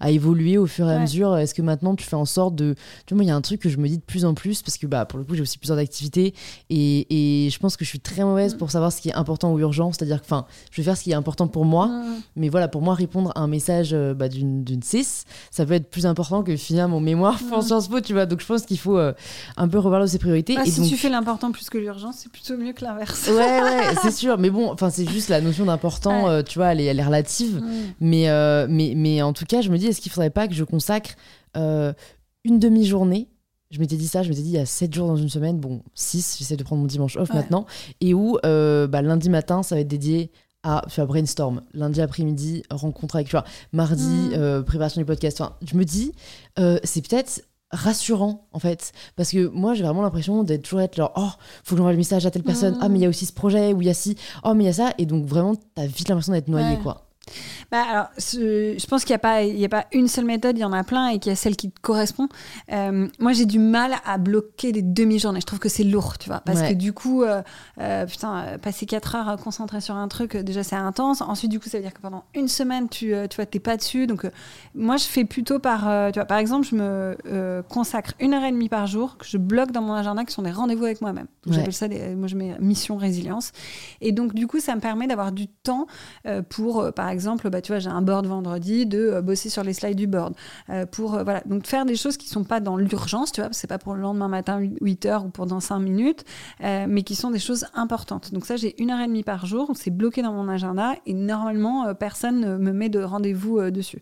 a évolué au fur et à mesure Est-ce que maintenant tu fais en sorte de tu vois il y a un truc que je me dis de plus en plus parce que bah pour le coup j'ai aussi plusieurs activités et, et, je pense que je suis très mauvaise pour savoir ce qui est important ou urgent. C'est-à-dire que enfin je vais faire ce qui est important pour moi mais voilà pour moi répondre à un message euh, bah, d'une d'une 6 ça peut être plus important que finir mon mémoire en Sciences Po tu vois. Donc je pense qu'il faut euh, un peu revoir ses priorités bah, et si tu fais l'important plus que l'urgence c'est plutôt mieux que l'inverse. Ouais ouais c'est sûr. Mais bon enfin c'est juste la notion d'important euh, tu vois elle est, elle est relative. Mais mais mais en tout cas je me dis est-ce qu'il faudrait pas que je consacre euh, une demi-journée? Je m'étais dit ça, je m'étais dit il y a 7 jours dans une semaine, bon, 6, j'essaie de prendre mon dimanche off maintenant, et où euh, bah, lundi matin, ça va être dédié à tu brainstorm, lundi après-midi, rencontre avec, tu vois, mardi, mm. euh, préparation du podcast. Enfin, je me dis, c'est peut-être rassurant en fait. Parce que moi j'ai vraiment l'impression d'être toujours être genre oh faut que j'envoie le message à telle personne. Ah mais il y a aussi ce projet ou il y a ci. Oh mais il y a ça. Et donc vraiment t'as vite l'impression d'être noyé quoi bah alors, je pense qu'il n'y a, pas, il y a pas une seule méthode, il y en a plein et qu'il y a celle qui te correspond. Euh, moi, j'ai du mal à bloquer des demi-journées. Je trouve que c'est lourd, tu vois. Parce que du coup, euh, euh, putain, passer 4 heures concentré sur un truc, déjà, c'est intense. Ensuite, du coup, ça veut dire que pendant une semaine, tu, tu vois, t'es pas dessus. Donc, moi, je fais plutôt par, tu vois, par exemple, je me consacre une heure et demie par jour que je bloque dans mon agenda qui sont des rendez-vous avec moi-même. J'appelle ça, des, moi, je mets mission résilience. Et donc, du coup, ça me permet d'avoir du temps pour, par exemple, bah, bah, tu vois, j'ai un board vendredi, de euh, bosser sur les slides du board. Euh, pour, euh, voilà. Donc, faire des choses qui sont pas dans l'urgence, tu vois, c'est pas pour le lendemain matin, 8 heures ou pour dans 5 minutes, mais qui sont des choses importantes. Donc, ça, j'ai une heure et demie par jour, c'est bloqué dans mon agenda et normalement, personne ne me met de rendez-vous dessus.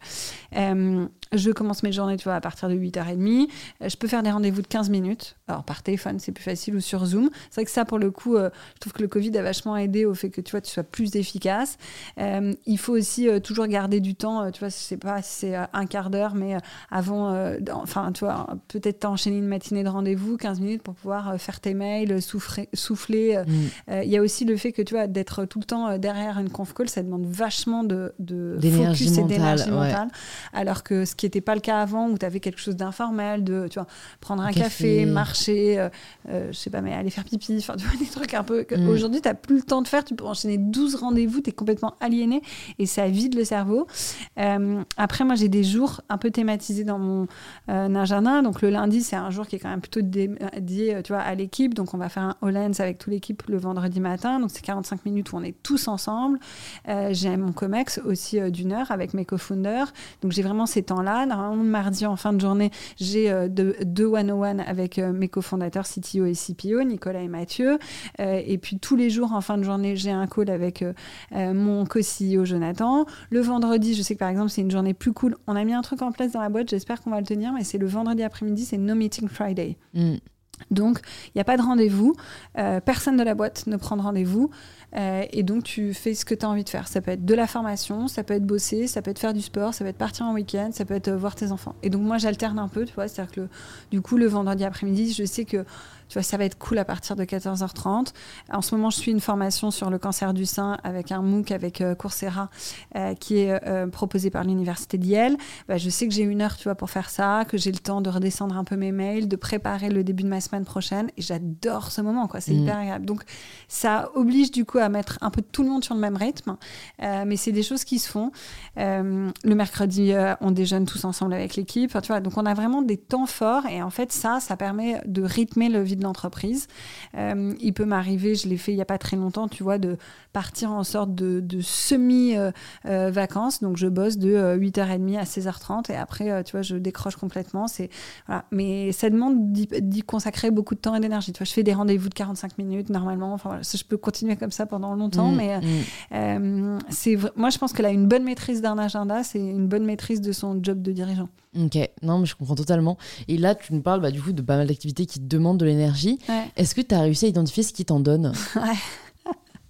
Je commence mes journées, tu vois, à partir de 8h30. Je peux faire des rendez-vous de 15 minutes. Alors, par téléphone, c'est plus facile ou sur Zoom. C'est vrai que ça, pour le coup, je trouve que le Covid a vachement aidé au fait que, tu vois, tu sois plus efficace. il faut aussi toujours garder du temps, euh, tu vois, je sais pas si c'est euh, un quart d'heure, mais euh, avant, enfin, tu vois, peut-être t'enchaîner une matinée de rendez-vous, 15 minutes pour pouvoir faire tes mails, souffler. souffler. Mm. Il y a aussi le fait que, tu vois, d'être tout le temps derrière une conf call, ça demande vachement de, de focus et d'énergie mentale. Alors que ce qui n'était pas le cas avant, où tu avais quelque chose d'informel, de, tu vois, prendre un, café, marcher, je sais pas, mais aller faire pipi, enfin, tu vois, des trucs un peu. Mm. Aujourd'hui, tu n'as plus le temps de faire, tu peux enchaîner 12 rendez-vous, tu es complètement aliéné et ça vide le cerveau. Euh, après, moi, j'ai des jours un peu thématisés dans mon euh, agenda. Donc, le lundi, c'est un jour qui est quand même plutôt dédié tu vois, à l'équipe. Donc, on va faire un All avec toute l'équipe le vendredi matin. Donc, c'est 45 minutes où on est tous ensemble. Euh, j'ai mon COMEX aussi d'une heure avec mes co-founders. Donc, j'ai vraiment ces temps-là. Normalement, mardi, en fin de journée, j'ai deux, deux one-on-one avec mes cofondateurs CTO et CPO, Nicolas et Mathieu. et puis, tous les jours, en fin de journée, j'ai un call avec mon co-CEO Jonathan. Le vendredi, je sais que par exemple, c'est une journée plus cool. On a mis un truc en place dans la boîte, j'espère qu'on va le tenir, mais c'est le vendredi après-midi, c'est No Meeting Friday. Mm. Donc, il n'y a pas de rendez-vous, euh, personne de la boîte ne prend de rendez-vous, euh, et donc tu fais ce que tu as envie de faire. Ça peut être de la formation, ça peut être bosser, ça peut être faire du sport, ça peut être partir en week-end, ça peut être euh, voir tes enfants. Et donc moi, j'alterne un peu, tu vois, c'est-à-dire que du coup, le vendredi après-midi, je sais que tu vois, ça va être cool à partir de 14h30. En ce moment, je suis une formation sur le cancer du sein avec un MOOC avec euh, Coursera euh, qui est euh, proposé par l'université d'Yale. Bah, je sais que j'ai une heure, tu vois, pour faire ça, que j'ai le temps de redescendre un peu mes mails, de préparer le début de ma semaine prochaine. Et j'adore ce moment, quoi. C'est mm. hyper agréable. Donc, ça oblige du coup à mettre un peu tout le monde sur le même rythme. mais c'est des choses qui se font. le mercredi, on déjeune tous ensemble avec l'équipe. tu vois, donc on a vraiment des temps forts. Et en fait, ça, ça permet de rythmer le de l'entreprise. Euh, il peut m'arriver, je l'ai fait il n'y a pas très longtemps, tu vois, de partir en sorte de, semi-vacances. Donc, je bosse de 8h30 à 16h30 et après, tu vois, je décroche complètement. C'est, voilà. Mais ça demande d'y consacrer beaucoup de temps et d'énergie. Tu vois, je fais des rendez-vous de 45 minutes normalement. Enfin, voilà, je peux continuer comme ça pendant longtemps, mmh, mais mmh. c'est moi, je pense que là, une bonne maîtrise d'un agenda, c'est une bonne maîtrise de son job de dirigeant. Ok, non, mais je comprends totalement. Et là, tu nous parles bah, du coup de pas mal d'activités qui te demandent de l'énergie. Est-ce que tu as réussi à identifier ce qui t'en donne Ouais.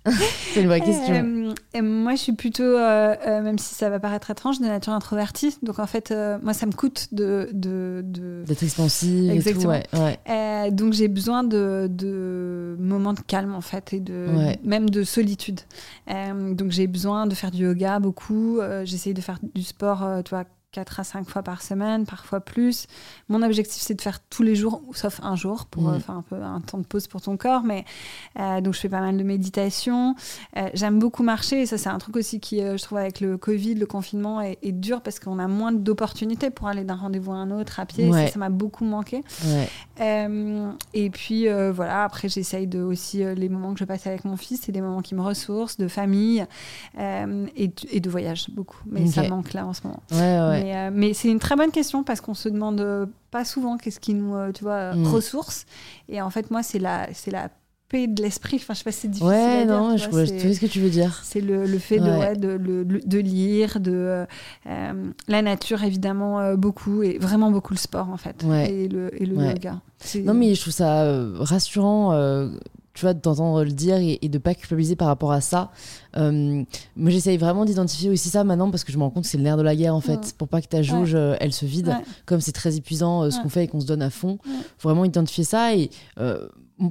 c'est une vraie question. Euh, moi, je suis plutôt, euh, euh, même si ça va paraître étrange, de nature introvertie. Donc, en fait, moi, ça me coûte de. D'être expansive Exactement. Et tout, ouais, donc, j'ai besoin de, de, moments de calme, en fait, et de, même de solitude. donc, j'ai besoin de faire du yoga beaucoup. J'essaye de faire du sport, tu vois, 4 à 5 fois par semaine, parfois plus. Mon objectif, c'est de faire tous les jours, sauf un jour, pour mmh. faire un peu un temps de pause pour ton corps. Mais euh, donc, je fais pas mal de méditation. Euh, j'aime beaucoup marcher. Et ça, c'est un truc aussi qui, euh, je trouve, avec le Covid, le confinement, est, dur parce qu'on a moins d'opportunités pour aller d'un rendez-vous à un autre à pied. Ça, m'a beaucoup manqué. et puis, voilà, après, j'essaye de aussi les moments que je passe avec mon fils, c'est des moments qui me ressourcent, de famille et, de voyage, beaucoup. Mais ça manque là en ce moment. Ouais, euh, mais, c'est une très bonne question parce qu'on se demande euh, pas souvent qu'est-ce qui nous, euh, tu vois, mm. ressource. Et en fait, moi, c'est la, c'est la paix de l'esprit. Enfin, je sais pas si c'est difficile ouais, à dire. non, je vois, ce que tu veux dire. C'est le, le, fait de, de, de, lire, de la nature évidemment beaucoup et vraiment beaucoup le sport en fait et le, et le yoga. Non, mais je trouve ça rassurant tu vois, d'entendre le dire et, de pas culpabiliser par rapport à ça. Euh, moi, j'essaye vraiment d'identifier aussi ça maintenant parce que je me rends compte que c'est le nerf de la guerre en fait, pour pas que ta jauge euh, elle se vide. Comme c'est très épuisant euh, ce qu'on fait et qu'on se donne à fond, faut vraiment identifier ça et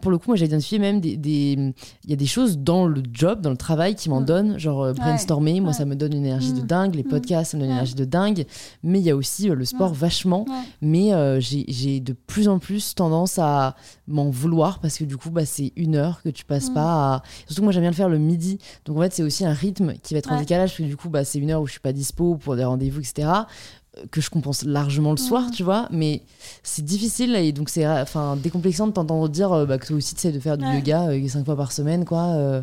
pour le coup, moi j'ai identifié même des. Il y a des choses dans le job, dans le travail qui m'en donnent, genre brainstormer, moi ça me donne une énergie de mm. dingue, les mm. podcasts ça me donne une énergie de dingue, mais il y a aussi le sport vachement, mais j'ai de plus en plus tendance à m'en vouloir parce que du coup, bah, c'est une heure que tu passes mm. pas à. Surtout moi j'aime bien le faire le midi, donc en fait c'est aussi un rythme qui va être en décalage, parce que du coup, bah, c'est une heure où je suis pas dispo pour des rendez-vous, etc que je compense largement le soir, tu vois, mais c'est difficile et donc c'est enfin décomplexant de t'entendre dire euh, bah, que toi aussi tu sais de faire du yoga euh, cinq fois par semaine, quoi. Euh,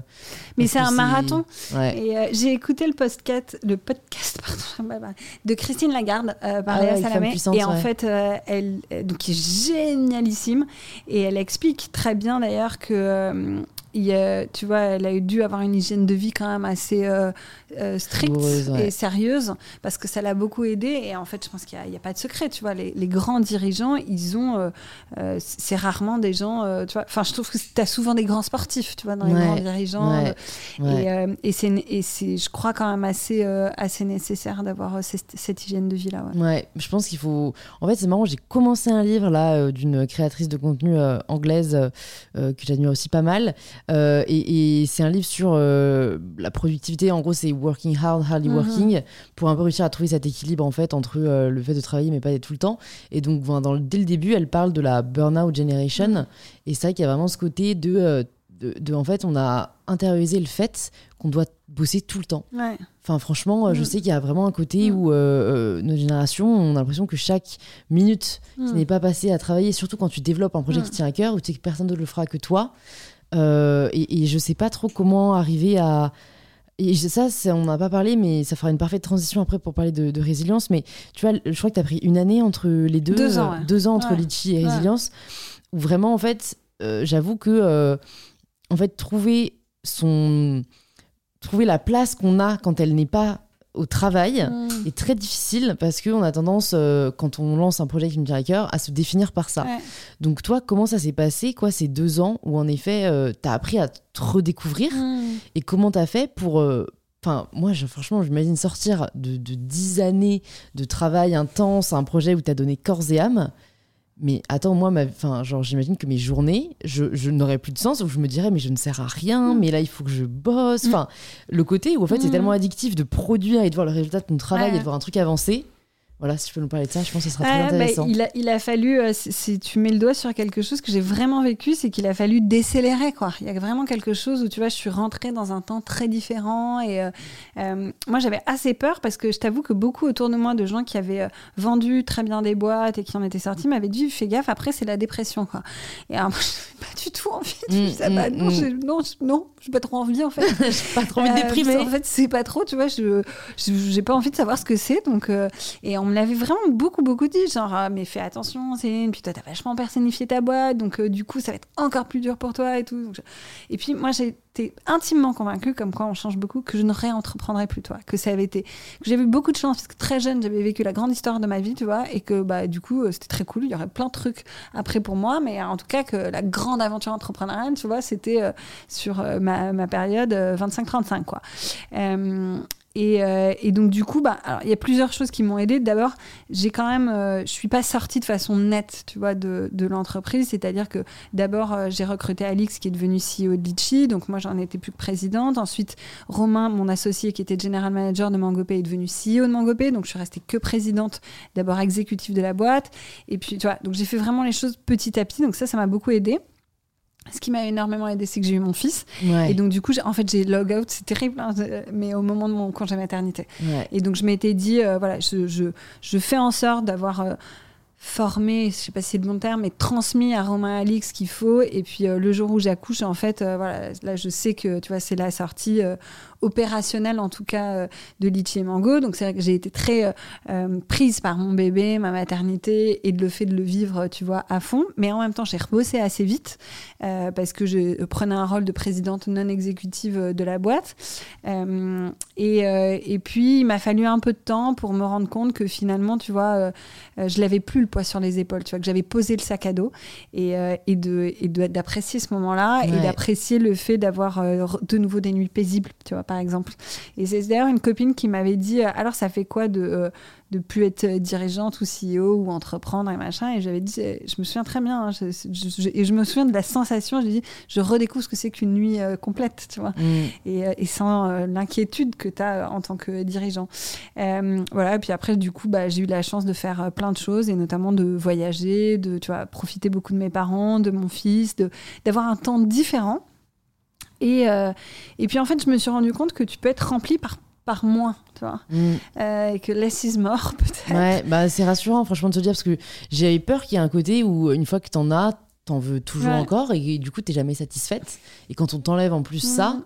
mais c'est un marathon. Et j'ai écouté le podcast, le podcast pardon, de Christine Lagarde par ah Léa Salamé. Et en fait elle donc qui est génialissime. Et elle explique très bien d'ailleurs que tu vois, elle a dû avoir une hygiène de vie quand même assez euh, euh, stricte et sérieuse parce que ça l'a beaucoup aidé. Et en fait, je pense qu'il n'y a, pas de secret. Tu vois, les, grands dirigeants, ils ont. Euh, c'est rarement des gens. tu vois, enfin, je trouve que tu as souvent des grands sportifs, tu vois, dans les grands dirigeants. Et, c'est, je crois, quand même assez, assez nécessaire d'avoir cette, cette, hygiène de vie-là. Ouais. je pense qu'il faut. En fait, c'est marrant, j'ai commencé un livre là d'une créatrice de contenu anglaise que j'admire aussi pas mal. Euh, et, c'est un livre sur euh, la productivité. En gros, c'est working hard, hardly mhm. working, pour un peu réussir à trouver cet équilibre en fait entre euh, le fait de travailler mais pas tout le temps. Et donc, dans dès le début, elle parle de la burnout generation. Mhm. Et c'est vrai qu'il y a vraiment ce côté de, de, en fait, on a intériorisé le fait qu'on doit bosser tout le temps. Enfin, franchement, je mhm. sais qu'il y a vraiment un côté où notre génération, on a l'impression que chaque minute qui n'est pas passée à travailler, surtout quand tu développes un projet qui tient à cœur, où tu sais que personne ne le fera que toi, euh, et, et, je sais pas trop comment arriver à. Et ça, on n'a pas parlé, mais ça fera une parfaite transition après pour parler de, résilience. Mais tu vois, je crois que tu as pris une année entre les deux. Deux ans. Deux ans entre Litchi et résilience. Où vraiment, en fait, euh, j'avoue que. Euh, en fait, trouver son. Trouver la place qu'on a quand elle n'est pas au travail mm. est très difficile parce qu'on a tendance, euh, quand on lance un projet qui me tient à cœur, à se définir par ça. Donc toi, comment ça s'est passé, quoi, ces deux ans où en effet, euh, tu as appris à te redécouvrir mm. et comment tu as fait pour... Euh, enfin, moi, je, franchement, j'imagine sortir de, dix années de travail intense, un projet où tu as donné corps et âme mais attends, moi, enfin, genre, j'imagine que mes journées, je, je n'aurais plus de sens, où je me dirais, mais je ne sers à rien, mm. mais là, il faut que je bosse. Enfin, le côté où, en fait, c'est mm. tellement addictif de produire et de voir le résultat de ton travail et de voir un truc avancer. Voilà, si tu peux nous parler de ça, je pense que ce sera très Ah, bah, intéressant. il, a, il a fallu, euh, si, si tu mets le doigt sur quelque chose que j'ai vraiment vécu, c'est qu'il a fallu décélérer. Quoi. Il y a vraiment quelque chose où tu vois, je suis rentrée dans un temps très différent. Et euh, euh, moi, j'avais assez peur parce que je t'avoue que beaucoup autour de moi de gens qui avaient vendu très bien des boîtes et qui en étaient sortis m'avaient dit fais gaffe, après, c'est la dépression. Quoi. Et alors, moi, je pas du tout envie de Mm, vivre ça. Bah, mm, non, mm. j'ai- non, je- non, j'ai pas trop envie en fait. J'ai pas trop envie de déprimer. En fait, c'est pas trop, tu vois. Je j'ai pas envie de savoir ce que c'est, donc. et me l'avait vraiment beaucoup beaucoup dit, genre ah, mais fais attention, Céline. Puis toi, t'as vachement personnifié ta boîte, donc euh, du coup, ça va être encore plus dur pour toi et tout. Et puis moi, j'ai été intimement convaincue, comme quoi on change beaucoup, que je ne réentreprendrais plus, toi. Que ça avait été, que j'avais eu beaucoup de chance parce que très jeune, j'avais vécu la grande histoire de ma vie, tu vois, et que bah du coup, euh, c'était très cool. Il y aurait plein de trucs après pour moi, mais en tout cas que la grande aventure entrepreneuriale, tu vois, c'était euh, sur euh, ma, ma période euh, 25-35, quoi. Et, euh, et donc du coup, bah, il y a plusieurs choses qui m'ont aidé. D'abord, j'ai quand même, euh, je suis pas sortie de façon nette, tu vois, de, de l'entreprise. C'est-à-dire que d'abord, euh, j'ai recruté Alix, qui est devenu CEO de Litchi. Donc moi, j'en étais plus que présidente. Ensuite, Romain, mon associé, qui était general manager de Mangopay, est devenu CEO de Mangopay. Donc je suis restée que présidente, d'abord exécutive de la boîte. Et puis, tu vois, donc j'ai fait vraiment les choses petit à petit. Donc ça, ça m'a beaucoup aidé. Ce qui m'a énormément aidé, c'est que j'ai eu mon fils. Ouais. Et donc, du coup, j'ai- en fait, j'ai log out, c'est terrible, hein, mais au moment de mon congé maternité. ouais. Et donc, je m'étais dit, euh, voilà, je, je, je fais en sorte d'avoir euh, formé, je sais pas si c'est le bon terme, mais transmis à Romain Alix ce qu'il faut. Et puis, euh, le jour où j'accouche, en fait, euh, voilà, là, je sais que, tu vois, c'est la sortie euh, opérationnelle, en tout cas, euh, de Litchi et Mango. Donc, c'est vrai que j'ai été très euh, euh, prise par mon bébé, ma maternité et le fait de le vivre, tu vois, à fond. Mais en même temps, j'ai rebossé assez vite euh, parce que je prenais un rôle de présidente non exécutive de la boîte. Euh, et, et puis, il m'a fallu un peu de temps pour me rendre compte que finalement, tu vois, je l'avais plus le poids sur les épaules, tu vois, que j'avais posé le sac à dos et, et de et d'apprécier ce moment-là Ouais. et d'apprécier le fait d'avoir de nouveau des nuits paisibles, tu vois, par exemple. Et c'est d'ailleurs une copine qui m'avait dit, euh, alors ça fait quoi de euh, de plus être dirigeante ou CEO ou entreprendre et machin. Et j'avais dit, euh, je me souviens très bien, hein, je- je- je- et je me souviens de la sensation, j'ai dit, je redécouvre ce que c'est qu'une nuit euh, complète, tu vois, Mm. et, et sans euh, l'inquiétude que tu as en tant que dirigeant. Euh, voilà, et puis après, du coup, bah, j'ai eu la chance de faire plein de choses, et notamment de voyager, de tu vois, profiter beaucoup de mes parents, de mon fils, de- d'avoir un temps différent. Et, euh, et puis en fait, je me suis rendu compte que tu peux être rempli par, par moins, tu vois, Mm. Euh, et que less is more, peut-être. Ouais, bah c'est rassurant, franchement, de se dire, parce que j'avais peur qu'il y ait un côté où, une fois que t'en as, t'en veux toujours Ouais. encore, et du coup, t'es jamais satisfaite. Et quand on t'enlève en plus ça, Mhm.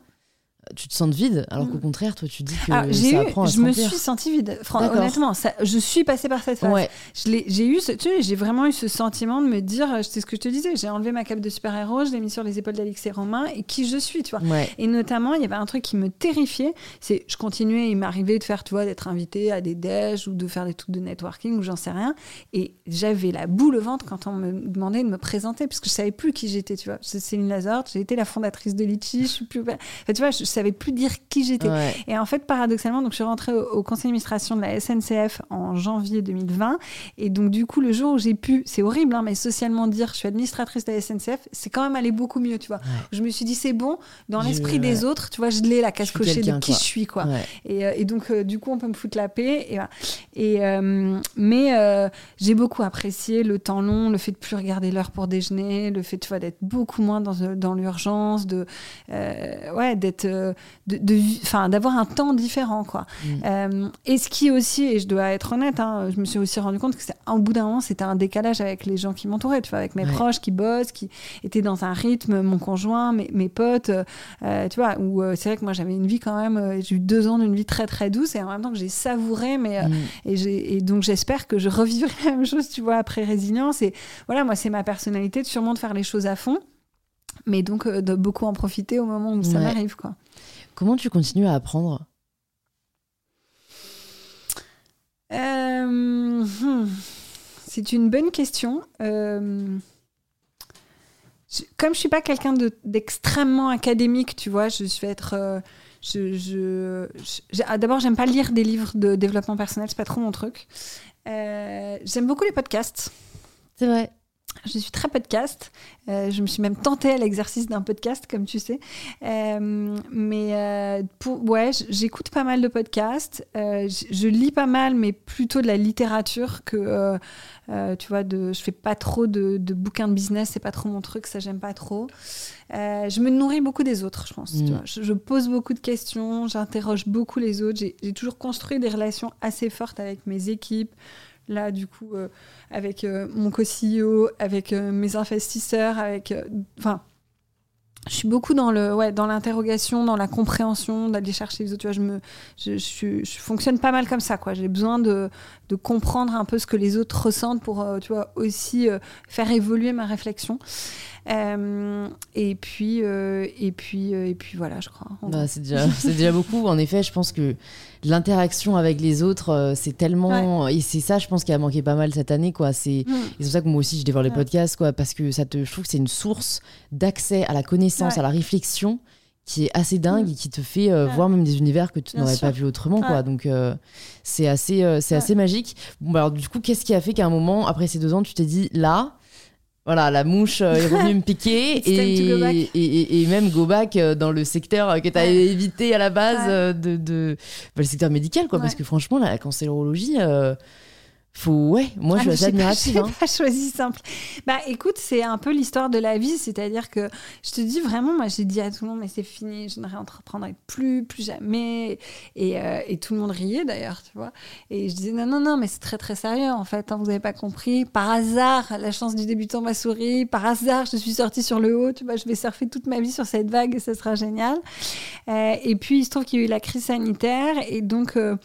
Tu te sens vide, alors qu'au Mm. contraire, toi, tu dis que j'ai ça eu, apprend à je me suis sentie vide. Honnêtement, ça, je suis passée par cette phase. Ouais, J'ai eu, ce, tu sais, j'ai vraiment eu ce sentiment de me dire, euh, c'est ce que je te disais, j'ai enlevé ma cape de super-héros, je l'ai mis sur les épaules d'Alix et Romain, et qui je suis, tu vois. ouais. Et notamment, il y avait un truc qui me terrifiait, c'est je continuais, il m'arrivait de faire, tu vois, d'être invitée à des déj ou de faire des trucs de networking ou j'en sais rien. Et j'avais la boule au ventre quand on me demandait de me présenter, parce que je savais plus qui j'étais, tu vois. C'est Céline Lazarte, j'ai été la fondatrice de Litchi, je suis plus. Enfin, tu vois, je savais plus dire qui j'étais. ouais. Et en fait, paradoxalement, donc je suis rentrée au, au conseil d'administration de la SNCF en janvier 2020. Et donc, du coup, le jour où j'ai pu, c'est horrible, hein, mais socialement dire je suis administratrice de la SNCF, c'est quand même allé beaucoup mieux, tu vois. Je me suis dit, c'est bon, dans l'esprit des autres, tu vois, je l'ai la case suis cochée de qui quoi. je suis, quoi. Et, euh, et donc, euh, du coup, on peut me foutre la paix. Et, voilà. et, euh, mais euh, j'ai beaucoup apprécié le temps long, le fait de plus regarder l'heure pour déjeuner, le fait tu vois, d'être beaucoup moins dans, dans l'urgence, de, ouais, d'être, euh, de, d'avoir un temps différent, quoi. Mm. Euh, et ce qui aussi, et je dois être honnête, hein, je me suis aussi rendu compte que c'est- au bout d'un moment, c'était un décalage avec les gens qui m'entouraient, tu vois, avec mes Ouais. proches qui bossent, qui étaient dans un rythme, mon conjoint, mes, mes potes, euh, euh, tu vois, où c'est vrai que moi j'avais une vie quand même, j'ai eu deux ans d'une vie très très douce et en même temps que j'ai savouré, mais Mm. et, donc j'espère que je revivrai la même chose, tu vois, après résilience. Et voilà, moi c'est ma personnalité de sûrement de faire les choses à fond, mais donc euh, de beaucoup en profiter au moment où ça Ouais. m'arrive, quoi. Comment tu continues à apprendre? Euh, hmm, c'est une bonne question. Euh, je- comme je suis pas quelqu'un de- d'extrêmement académique, tu vois, je, je vais être. euh, je, je- je- ah, D'abord, j'aime pas lire des livres de développement personnel, c'est pas trop mon truc. J'aime beaucoup les podcasts. C'est vrai. Je suis très podcast. Euh, je me suis même tentée à l'exercice d'un podcast, comme tu sais. Euh, mais euh, pour, ouais, j'écoute pas mal de podcasts. je, lis pas mal, mais plutôt de la littérature que, tu vois, de, je fais pas trop de, bouquins de business. C'est pas trop mon truc, ça j'aime pas trop. je me nourris beaucoup des autres, je pense. Mm. Je, je, pose beaucoup de questions, j'interroge beaucoup les autres. J'ai toujours construit des relations assez fortes avec mes équipes. Là, du coup, euh, avec euh, mon co-CEO, avec euh, mes investisseurs, avec. Enfin, je suis beaucoup dans le ouais dans l'interrogation dans la compréhension d'aller chercher les autres. Tu vois je me je, je, fonctionne pas mal comme ça quoi. J'ai besoin de, de comprendre un peu ce que les autres ressentent pour tu vois aussi faire évoluer ma réflexion. Et puis et puis et puis voilà je crois. Bah, c'est déjà c'est déjà beaucoup. En effet je pense que l'interaction avec les autres, euh, c'est tellement. Et c'est ça, je pense, qui a manqué pas mal cette année, quoi. C'est mm. pour ça que moi aussi, je dévore les podcasts, quoi, parce que ça te, je trouve que c'est une source d'accès à la connaissance, à la réflexion qui est assez dingue mm. et qui te fait euh, voir même des univers que tu n'aurais pas vu autrement quoi donc euh, c'est assez c'est assez magique bon bah, alors du coup qu'est-ce qui a fait qu'à un moment après ces deux ans tu t'es dit là voilà, la mouche euh, est revenue me piquer et, et, et, même go back euh, dans le secteur que tu as évité à la base euh, de, de bah, le secteur médical, quoi. Parce que franchement, la cancérologie, faut ouais moi je suis admirative hein. pas choisi simple. Bah écoute c'est un peu l'histoire de la vie c'est-à-dire que je te dis vraiment moi j'ai dit à tout le monde mais c'est fini je ne réentreprendrai plus plus jamais. Et, euh, et tout le monde riait d'ailleurs tu vois. Et je disais non non non mais c'est très très sérieux en fait hein, vous n'avez pas compris. Par hasard la chance du débutant m'a souri. Par hasard je suis sortie sur le haut tu vois je vais surfer toute ma vie sur cette vague et ça sera génial. Euh, et puis il se trouve qu'il y a eu la crise sanitaire et donc euh,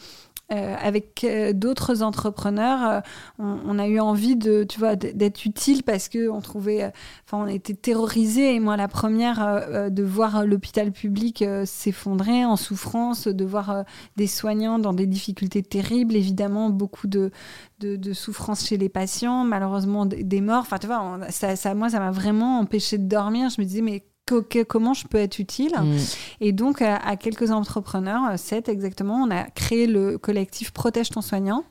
euh, avec euh, d'autres entrepreneurs, euh, on, a eu envie de, tu vois, d'être utile parce que on trouvait, enfin, on était terrorisés et moi la première de voir l'hôpital public s'effondrer en souffrance, de voir des soignants dans des difficultés terribles, évidemment beaucoup de, de, souffrance chez les patients, malheureusement des morts. Enfin, tu vois, ça, ça, moi ça m'a vraiment empêché de dormir. Je me disais mais comment je peux être utile. Mm. Et donc, à, quelques entrepreneurs, sept exactement, on a créé le collectif Protège ton soignant.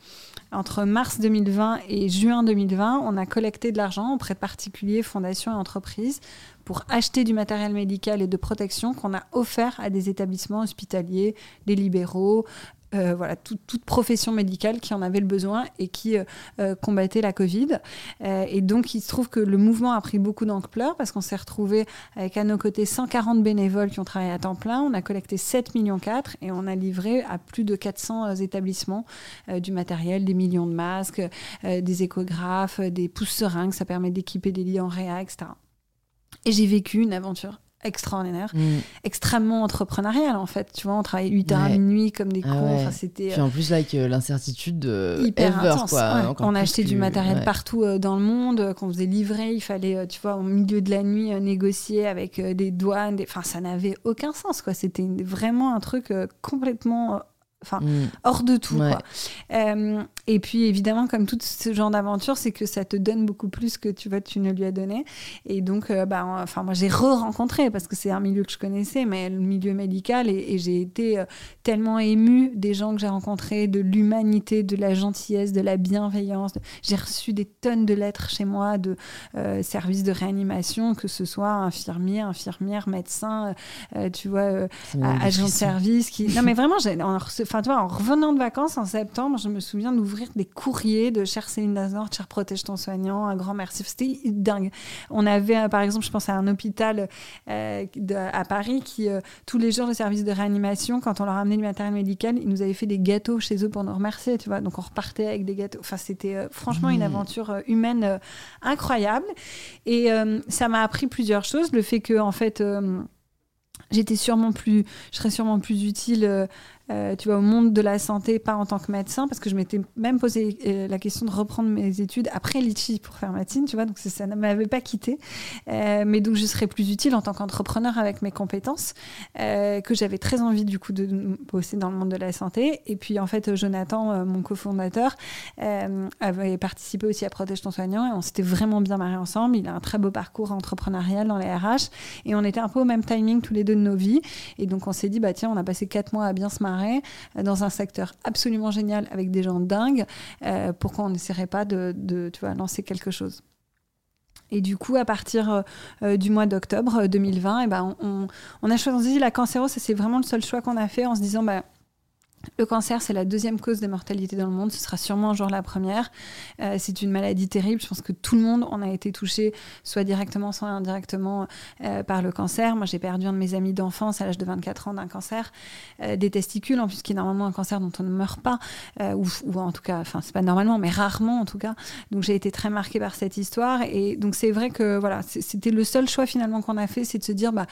Entre mars 2020 et juin 2020, on a collecté de l'argent auprès de particuliers, fondations et entreprises pour acheter du matériel médical et de protection qu'on a offert à des établissements hospitaliers, des libéraux, euh, voilà, toute profession médicale qui en avait le besoin et qui euh, euh, combattait la Covid. et donc, il se trouve que le mouvement a pris beaucoup d'ampleur parce qu'on s'est retrouvé avec à nos côtés 140 bénévoles qui ont travaillé à temps plein. On a collecté 7 millions 4 et on a livré à plus de 400 établissements du matériel, des millions de masques, des échographes, des pousses seringues, ça permet d'équiper des lits en réa, etc. Et j'ai vécu une aventure extraordinaire, mm. extrêmement entrepreneurial en fait. Tu vois, on travaillait 8 heures à minuit comme des ah cons. Enfin, c'était. Puis en plus, avec l'incertitude hyper intense. On achetait du matériel partout euh, dans le monde, euh, qu'on faisait livrer. Il fallait, euh, tu vois, au milieu de la nuit, négocier avec des douanes. Enfin, ça n'avait aucun sens, quoi. C'était vraiment un truc complètement enfin mm. hors de tout. Euh, et puis évidemment, comme tout ce genre d'aventure, c'est que ça te donne beaucoup plus que tu vois, tu ne lui as donné. Et donc, euh, bah, enfin moi j'ai re-rencontré parce que c'est un milieu que je connaissais, mais le milieu médical et, j'ai été euh, tellement émue des gens que j'ai rencontrés, de l'humanité, de la gentillesse, de la bienveillance. J'ai reçu des tonnes de lettres chez moi de services de réanimation, que ce soit infirmier, infirmière, médecin, tu vois, agent de service qui. Non mais vraiment, j'ai enfin, tu vois, en revenant de vacances en septembre, je me souviens d'ouvrir des courriers de Cher Céline Dazor, Cher Protège ton soignant, un grand merci. C'était dingue. On avait, euh, par exemple, je pense à un hôpital euh, à Paris qui, euh, tous les jours, le service de réanimation, quand on leur amenait du matériel médical, ils nous avaient fait des gâteaux chez eux pour nous remercier, tu vois. Donc, on repartait avec des gâteaux. Enfin, c'était franchement une mmh. aventure humaine incroyable. Et ça m'a appris plusieurs choses. Le fait que, en fait, j'étais sûrement plus, je serais sûrement plus utile euh, tu vois, au monde de la santé, pas en tant que médecin, parce que je m'étais même posé euh, la question de reprendre mes études après Litchi pour faire médecine, tu vois, donc ça ne m'avait pas quitté. Euh, mais donc, je serais plus utile en tant qu'entrepreneur avec mes compétences, que j'avais très envie, du coup, de bosser dans le monde de la santé. Et puis, en fait, Jonathan, mon cofondateur, avait participé aussi à Protège ton soignant et on s'était vraiment bien mariés ensemble. Il a un très beau parcours entrepreneurial dans les RH et on était un peu au même timing tous les deux de nos vies. Et donc, on s'est dit, bah tiens, on a passé quatre mois à bien se marier euh, dans un secteur absolument génial avec des gens dingues, euh, pourquoi on n'essaierait pas de, tu vois, lancer quelque chose Et du coup, à partir du mois d'octobre 2020, et ben, on, on, a choisi la cancéro. C'est vraiment le seul choix qu'on a fait en se disant, bah, le cancer, c'est la deuxième cause de mortalité dans le monde. Ce sera sûrement un jour la première. Euh, c'est une maladie terrible. Je pense que tout le monde en a été touché, soit directement, soit indirectement, euh, par le cancer. Moi, j'ai perdu un de mes amis d'enfance à l'âge de 24 ans d'un cancer euh, des testicules, en plus, qui est normalement un cancer dont on ne meurt pas, ou, en tout cas, enfin, c'est pas normalement, mais rarement en tout cas. Donc, j'ai été très marquée par cette histoire. Et donc, c'est vrai que voilà, c'était le seul choix finalement qu'on a fait, c'est de se dire, bah,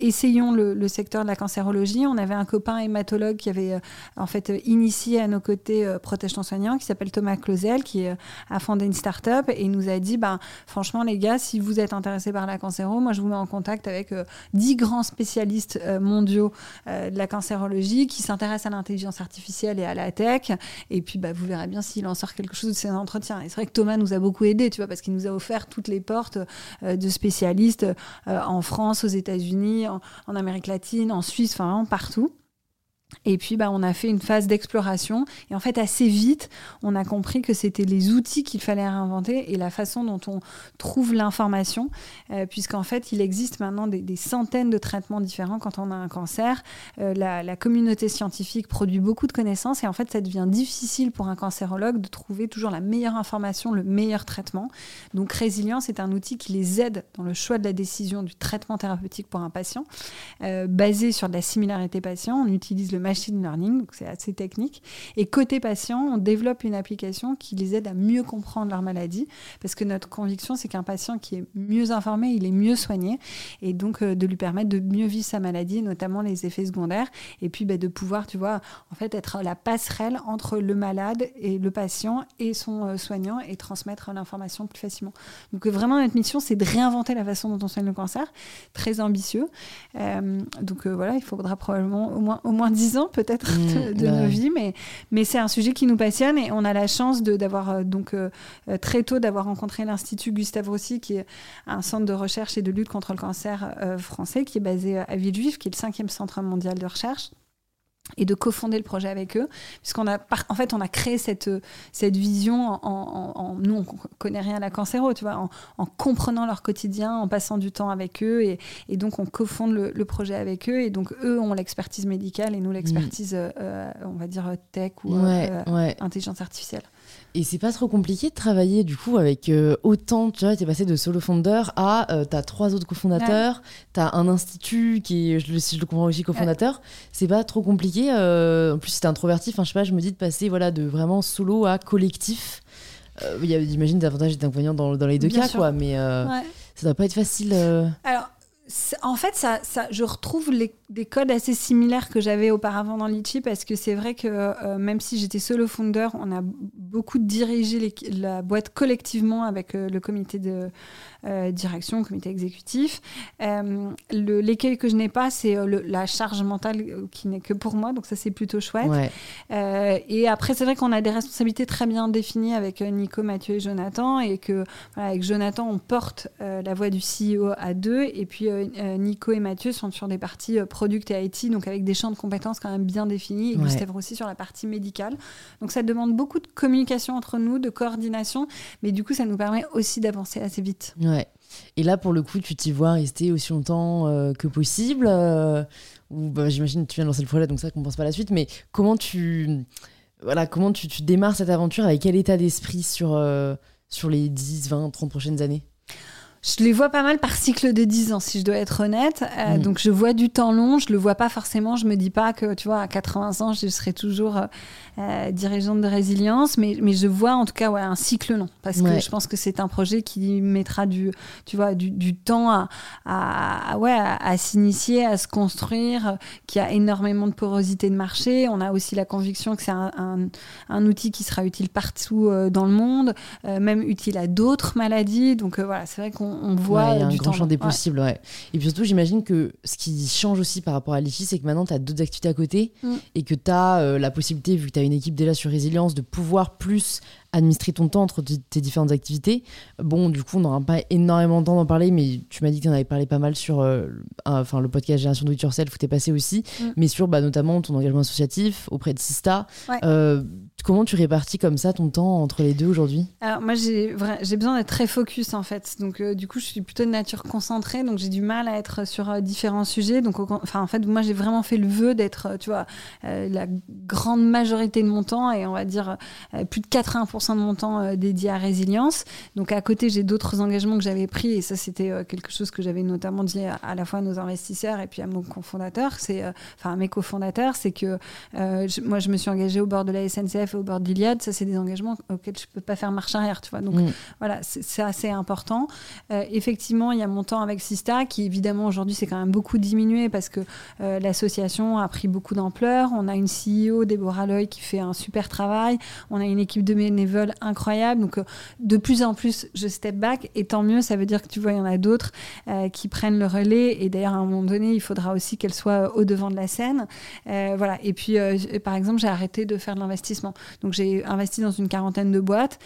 essayons le, le secteur de la cancérologie. On avait un copain hématologue qui avait euh, en fait euh, initié à nos côtés euh, Protège ton soignant, qui s'appelle Thomas Clausel, qui a fondé une start-up et nous a dit bah, franchement, les gars, si vous êtes intéressés par la cancéro, moi je vous mets en contact avec dix grands spécialistes mondiaux de la cancérologie qui s'intéressent à l'intelligence artificielle et à la tech. Et puis, bah, vous verrez bien s'il en sort quelque chose de ces entretiens. Et c'est vrai que Thomas nous a beaucoup aidé, tu vois, parce qu'il nous a offert toutes les portes de spécialistes en France, aux États-Unis, en, en Amérique latine, en Suisse, enfin, partout. Et puis, bah, on a fait une phase d'exploration. Et en fait, assez vite, on a compris que c'était les outils qu'il fallait réinventer et la façon dont on trouve l'information, euh, puisqu'en fait, il existe maintenant des, centaines de traitements différents quand on a un cancer. Euh, la, communauté scientifique produit beaucoup de connaissances et en fait, ça devient difficile pour un cancérologue de trouver toujours la meilleure information, le meilleur traitement. Donc, Résilience est un outil qui les aide dans le choix de la décision du traitement thérapeutique pour un patient, euh, basé sur de la similarité patient. On utilise le machine learning, donc c'est assez technique. Et côté patient, on développe une application qui les aide à mieux comprendre leur maladie, parce que notre conviction, c'est qu'un patient qui est mieux informé, il est mieux soigné, et donc euh, de lui permettre de mieux vivre sa maladie, notamment les effets secondaires, et puis bah, de pouvoir, tu vois, en fait, être la passerelle entre le malade et le patient et son euh, soignant et transmettre l'information plus facilement. Donc vraiment, notre mission, c'est de réinventer la façon dont on soigne le cancer, très ambitieux. Euh, donc voilà, il faudra probablement au moins, au moins 10 ans peut-être mm, de, nos vies, mais, mais c'est un sujet qui nous passionne et on a la chance d'avoir euh, donc euh, euh, très tôt d'avoir rencontré l'Institut Gustave Roussy, qui est un centre de recherche et de lutte contre le cancer français, qui est basé à Villejuif, qui est le cinquième centre mondial de recherche et de cofonder le projet avec eux puisqu'on a en fait on a créé cette cette vision en, nous on connaît rien à la cancéro tu vois en, comprenant leur quotidien en passant du temps avec eux et, et donc on cofonde le, projet avec eux et donc eux ont l'expertise médicale et nous l'expertise mm. euh, on va dire tech ou euh, intelligence artificielle et c'est pas trop compliqué de travailler du coup avec euh, autant, tu vois, es passé de solo founder à, euh, tu as trois autres cofondateurs, tu as un institut qui est, si je le comprends aussi, cofondateur. C'est pas trop compliqué. Euh, en plus, si t'es introverti, enfin, je sais pas, je me dis de passer voilà, de vraiment solo à collectif. Il y a, j'imagine, des avantages et des inconvénients dans, dans les deux cas, quoi, mais ça doit pas être facile. Alors, en fait, ça, je retrouve les, des codes assez similaires que j'avais auparavant dans Litchi parce que c'est vrai que euh, même si j'étais solo founder, on a beaucoup dirigé la boîte collectivement avec euh, le comité de euh, direction, comité exécutif. L'écueil que je n'ai pas, c'est la charge mentale qui n'est que pour moi, donc ça c'est plutôt chouette. et après, c'est vrai qu'on a des responsabilités très bien définies avec Nico, Mathieu et Jonathan et que avec Jonathan, on porte la voix du CEO à deux et puis euh, euh, Nico et Mathieu sont sur des parties euh, product et IT, donc avec des champs de compétences quand même bien définis, et Gustave aussi sur la partie médicale. Donc ça demande beaucoup de communication entre nous, de coordination, mais du coup ça nous permet aussi d'avancer assez vite. Ouais. Et là, pour le coup, tu t'y vois rester aussi longtemps que possible ou bah, J'imagine que tu viens de lancer le projet, donc ça ne compense pas la suite. Mais comment tu, voilà, comment tu, tu démarres cette aventure Avec quel état d'esprit sur, sur les 10, 20, 30 prochaines années? Je les vois pas mal par cycle de 10 ans, si je dois être honnête. Euh, mm. Donc, je vois du temps long. Je le vois pas forcément. Je me dis pas que, tu vois, à 80 ans, je serai toujours euh, euh, dirigeante de résilience, mais, mais je vois en tout cas ouais, un cycle long, parce que je pense que c'est un projet qui mettra du, tu vois, du, du temps à, à, ouais, à, s'initier, à se construire, qui a énormément de porosité de marché. On a aussi la conviction que c'est un, un, un, outil qui sera utile partout euh, dans le monde, même utile à d'autres maladies. Donc voilà, c'est vrai qu'on voit il y a un grand champ des possibles. Ouais. Et puis surtout, j'imagine que ce qui change aussi par rapport à l'IFI, c'est que maintenant, tu as d'autres activités à côté mm. et que tu as la possibilité, vu que tu as une équipe déjà sur résilience, de pouvoir plus administrer ton temps entre tes différentes activités. Bon, du coup, on n'aura pas énormément de temps d'en parler, mais tu m'as dit que tu en avais parlé pas mal sur euh, enfin, le podcast Génération Do It Yourself où t'es passé aussi, mm. mais sur bah, notamment ton engagement associatif auprès de Sista. Euh, comment tu répartis comme ça ton temps entre les deux aujourd'hui? Alors, moi, j'ai besoin d'être très focus en fait. Donc, euh, du coup, je suis plutôt de nature concentrée, donc j'ai du mal à être sur différents sujets. Donc, enfin, en fait, moi, j'ai vraiment fait le vœu d'être, tu vois, la grande majorité de mon temps et on va dire plus de 80% de mon temps euh, dédié à résilience. Donc à côté, j'ai d'autres engagements que j'avais pris et ça, c'était euh, quelque chose que j'avais notamment dit à, la fois à nos investisseurs et puis à mon cofondateur, c'est euh, enfin à mes cofondateurs, c'est que moi, je me suis engagée au bord de la SNCF et au bord d'Iliade. Ça, c'est des engagements auxquels je peux pas faire marche arrière, tu vois. Donc mm. voilà, c'est assez important. effectivement, il y a mon temps avec Sista qui évidemment aujourd'hui c'est quand même beaucoup diminué parce que l'association a pris beaucoup d'ampleur. On a une CEO, Déborah Loy, qui fait un super travail. On a une équipe de bénévoles incroyable. Donc, euh, de plus en plus, je step back. Et tant mieux, ça veut dire que tu vois, il y en a d'autres euh, qui prennent le relais. Et d'ailleurs, à un moment donné, il faudra aussi qu'elles soient au devant de la scène. Euh, voilà. Et puis, par exemple, j'ai arrêté de faire de l'investissement. Donc, j'ai investi dans une quarantaine de boîtes.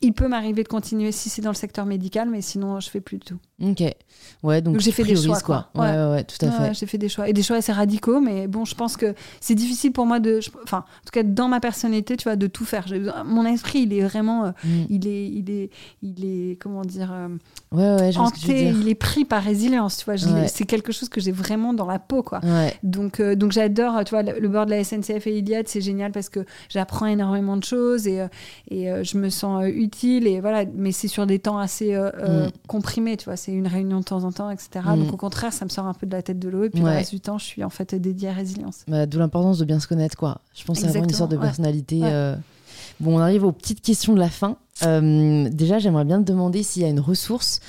Il peut m'arriver de continuer si c'est dans le secteur médical, mais sinon, je fais plus de tout. Ok. Ouais, donc, j'ai fait des choix. Quoi. Ouais, ouais, ouais, tout à fait. j'ai fait des choix. Et des choix assez radicaux, mais bon, je pense que c'est difficile pour moi de. Enfin, en tout cas, dans ma personnalité, tu vois, de tout faire. Mon esprit, il est vraiment. Euh, mm. il, est, il, est, il est. Comment dire euh, Ouais, ouais, je hanté, il est pris par résilience, tu vois. C'est quelque chose que j'ai vraiment dans la peau, quoi. Donc, euh, donc j'adore, tu vois, le, bord de la SNCF et Iliad, c'est génial parce que j'apprends énormément de choses et, et je me sens utile. Et voilà, mais c'est sur des temps assez mm. comprimés, tu vois c'est une réunion de temps en temps, etc. Mm. Donc au contraire, ça me sort un peu de la tête de l'eau. Et puis le reste du temps, je suis en fait dédiée à résilience. Bah, D'où l'importance de bien se connaître, quoi. Je pense que c'est vraiment une sorte de personnalité. Euh. Bon, on arrive aux petites questions de la fin. Euh, déjà, j'aimerais bien te demander s'il y a une ressource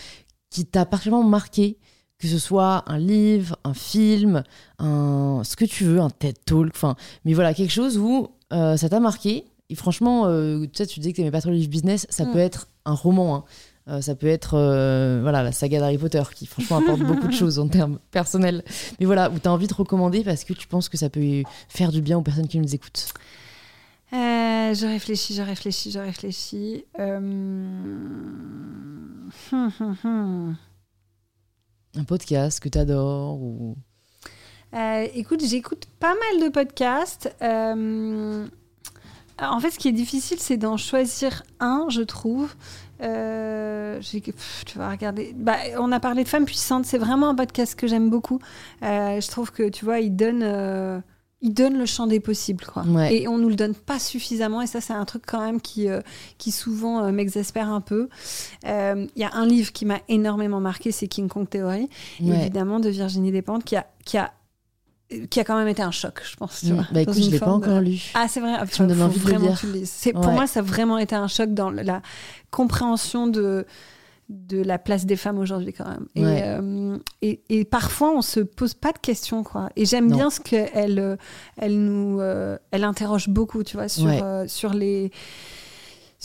qui t'a particulièrement marqué, que ce soit un livre, un film, un... ce que tu veux, un TED Talk, enfin, mais voilà, quelque chose où euh, ça t'a marqué. Et franchement, tu sais, tu disais que tu n'aimais pas trop les livres business, ça mm. peut être un roman. Hein. Euh, ça peut être euh, voilà, la saga d'Harry Potter qui franchement apporte beaucoup de choses en termes personnels. Mais voilà, où tu as envie de recommander parce que tu penses que ça peut faire du bien aux personnes qui nous écoutent? Euh, je réfléchis, je réfléchis, je réfléchis. Un podcast que tu adores ou... écoute, j'écoute pas mal de podcasts. En fait, ce qui est difficile, c'est d'en choisir un, je trouve. Euh, tu vas regarder. Bah, on a parlé de femmes puissantes. C'est vraiment un podcast que j'aime beaucoup. Euh, je trouve que tu vois, il donne, euh, il donne le champ des possibles, quoi. Et on nous le donne pas suffisamment. Et ça, c'est un truc quand même qui, qui souvent m'exaspère un peu. Il y a un livre qui m'a énormément marqué, c'est King Kong Theory, évidemment de Virginie Despentes, qui a, qui a qui a quand même été un choc, je pense. Tu mm. vois, bah écoute, je l'ai pas encore lu. Ah, c'est vrai. Tu me donnes envie de le lire. C'est Pour moi, ça a vraiment été un choc dans la compréhension de de la place des femmes aujourd'hui quand même. Euh, et, et, parfois on se pose pas de questions quoi. Et j'aime bien ce qu'elle euh, elle nous euh, elle interroge beaucoup tu vois sur sur les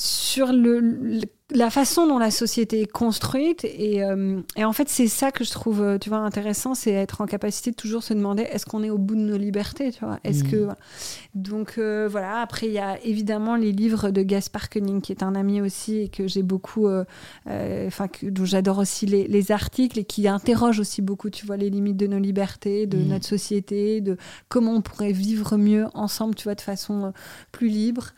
sur le la façon dont la société est construite et, euh, et en fait c'est ça que je trouve euh, tu vois intéressant c'est être en capacité de toujours se demander est-ce qu'on est au bout de nos libertés tu vois? Est-ce que mmh. donc euh, voilà après il y a évidemment les livres de Gaspar Koenig qui est un ami aussi et que j'ai beaucoup enfin dont j'adore aussi les, les, articles et qui interrogent aussi beaucoup tu vois les limites de nos libertés de mmh. notre société de comment on pourrait vivre mieux ensemble tu vois de façon plus libre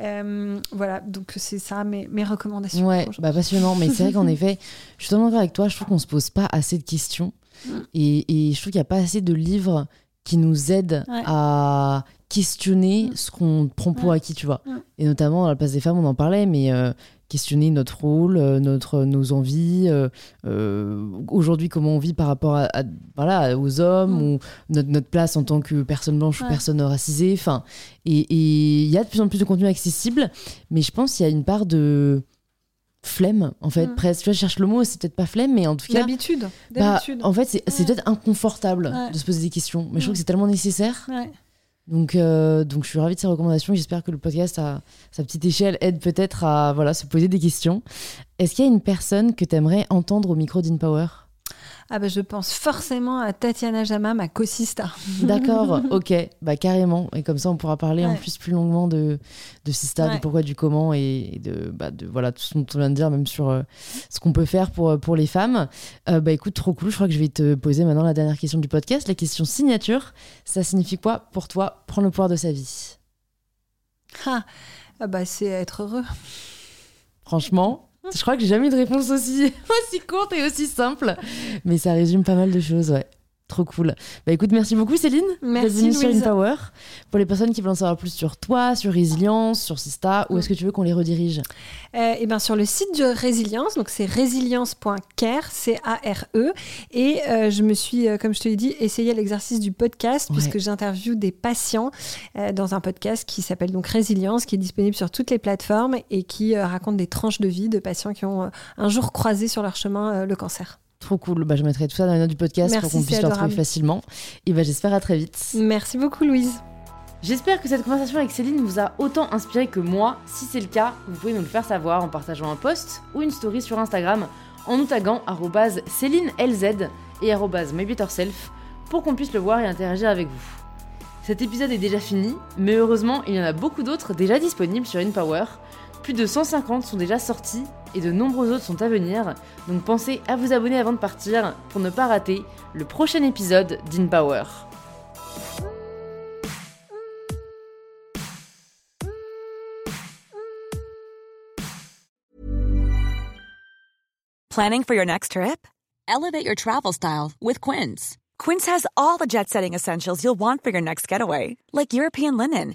euh, voilà, donc c'est ça mes, mes recommandations. Ouais, bah passionnant. Mais c'est vrai qu'en effet, je suis totalement d'accord avec toi. Je trouve qu'on se pose pas assez de questions. Mm. Et, et, je trouve qu'il n'y a pas assez de livres qui nous aident à questionner mm. ce qu'on prend pour acquis, tu vois. Et notamment dans la place des femmes, on en parlait, mais euh, questionner notre rôle, euh, notre, nos envies, euh, euh, aujourd'hui comment on vit par rapport à, voilà, aux hommes, mm. ou notre, notre, place en tant que personne blanche ou personne racisée. Enfin, et il y a de plus en plus de contenu accessible, mais je pense qu'il y a une part de flemme en fait mm. presque je cherche le mot c'est peut-être pas flemme mais en tout cas d'habitude bah, en fait c'est peut-être inconfortable de se poser des questions mais je trouve mm. que c'est tellement nécessaire donc, euh, donc je suis ravie de ces recommandations. J'espère que le podcast, à sa petite échelle, aide peut-être à voilà, se poser des questions. Est-ce qu'il y a une personne que tu aimerais entendre au micro d'InPower? Ah bah, je pense forcément à Tatiana Jama, ma co-sista. D'accord, ok, bah carrément. Et comme ça, on pourra parler en plus plus longuement de, de Sista, du pourquoi, du comment et de, bah, de voilà, tout ce dont on vient de dire, même sur euh, ce qu'on peut faire pour, pour les femmes. Euh, bah écoute, trop cool. Je crois que je vais te poser maintenant la dernière question du podcast, la question signature. Ça signifie quoi pour toi prendre le pouvoir de sa vie? Ah, ah bah c'est être heureux. Franchement, je crois que j'ai jamais eu de réponse aussi, courte et aussi simple. Mais ça résume pas mal de choses, ouais. Trop cool. Bah écoute, merci beaucoup Céline. Merci sur InPower. Pour les personnes qui veulent en savoir plus sur toi, sur Résilience, sur Sista, où est-ce que tu veux qu'on les redirige euh, Eh bien sur le site de Résilience, donc c'est résilience.care, C-A-R-E. Et euh, je me suis, euh, comme je te l'ai dit, essayé l'exercice du podcast, puisque j'interviewe des patients dans un podcast qui s'appelle donc Résilience, qui est disponible sur toutes les plateformes et qui raconte des tranches de vie de patients qui ont un jour croisé sur leur chemin le cancer. Trop cool. Bah, je mettrai tout ça dans les notes du podcast pour qu'on puisse le retrouver facilement. Et bah, j'espère à très vite. Merci beaucoup, Louise. J'espère que cette conversation avec Céline vous a autant inspiré que moi. Si c'est le cas, vous pouvez nous le faire savoir en partageant un post ou une story sur Instagram en nous taguant CélineLZ et MyBetterSelf pour qu'on puisse le voir et interagir avec vous. Cet épisode est déjà fini, mais heureusement, il y en a beaucoup d'autres déjà disponibles sur InPower. Plus de 150 sont déjà sortis et de nombreux autres sont à venir, donc pensez à vous abonner avant de partir pour ne pas rater le prochain épisode d'InPower. Planning for your next trip? Elevate your travel style with Quince. Quince has all the jet setting essentials you'll want for your next getaway, like European linen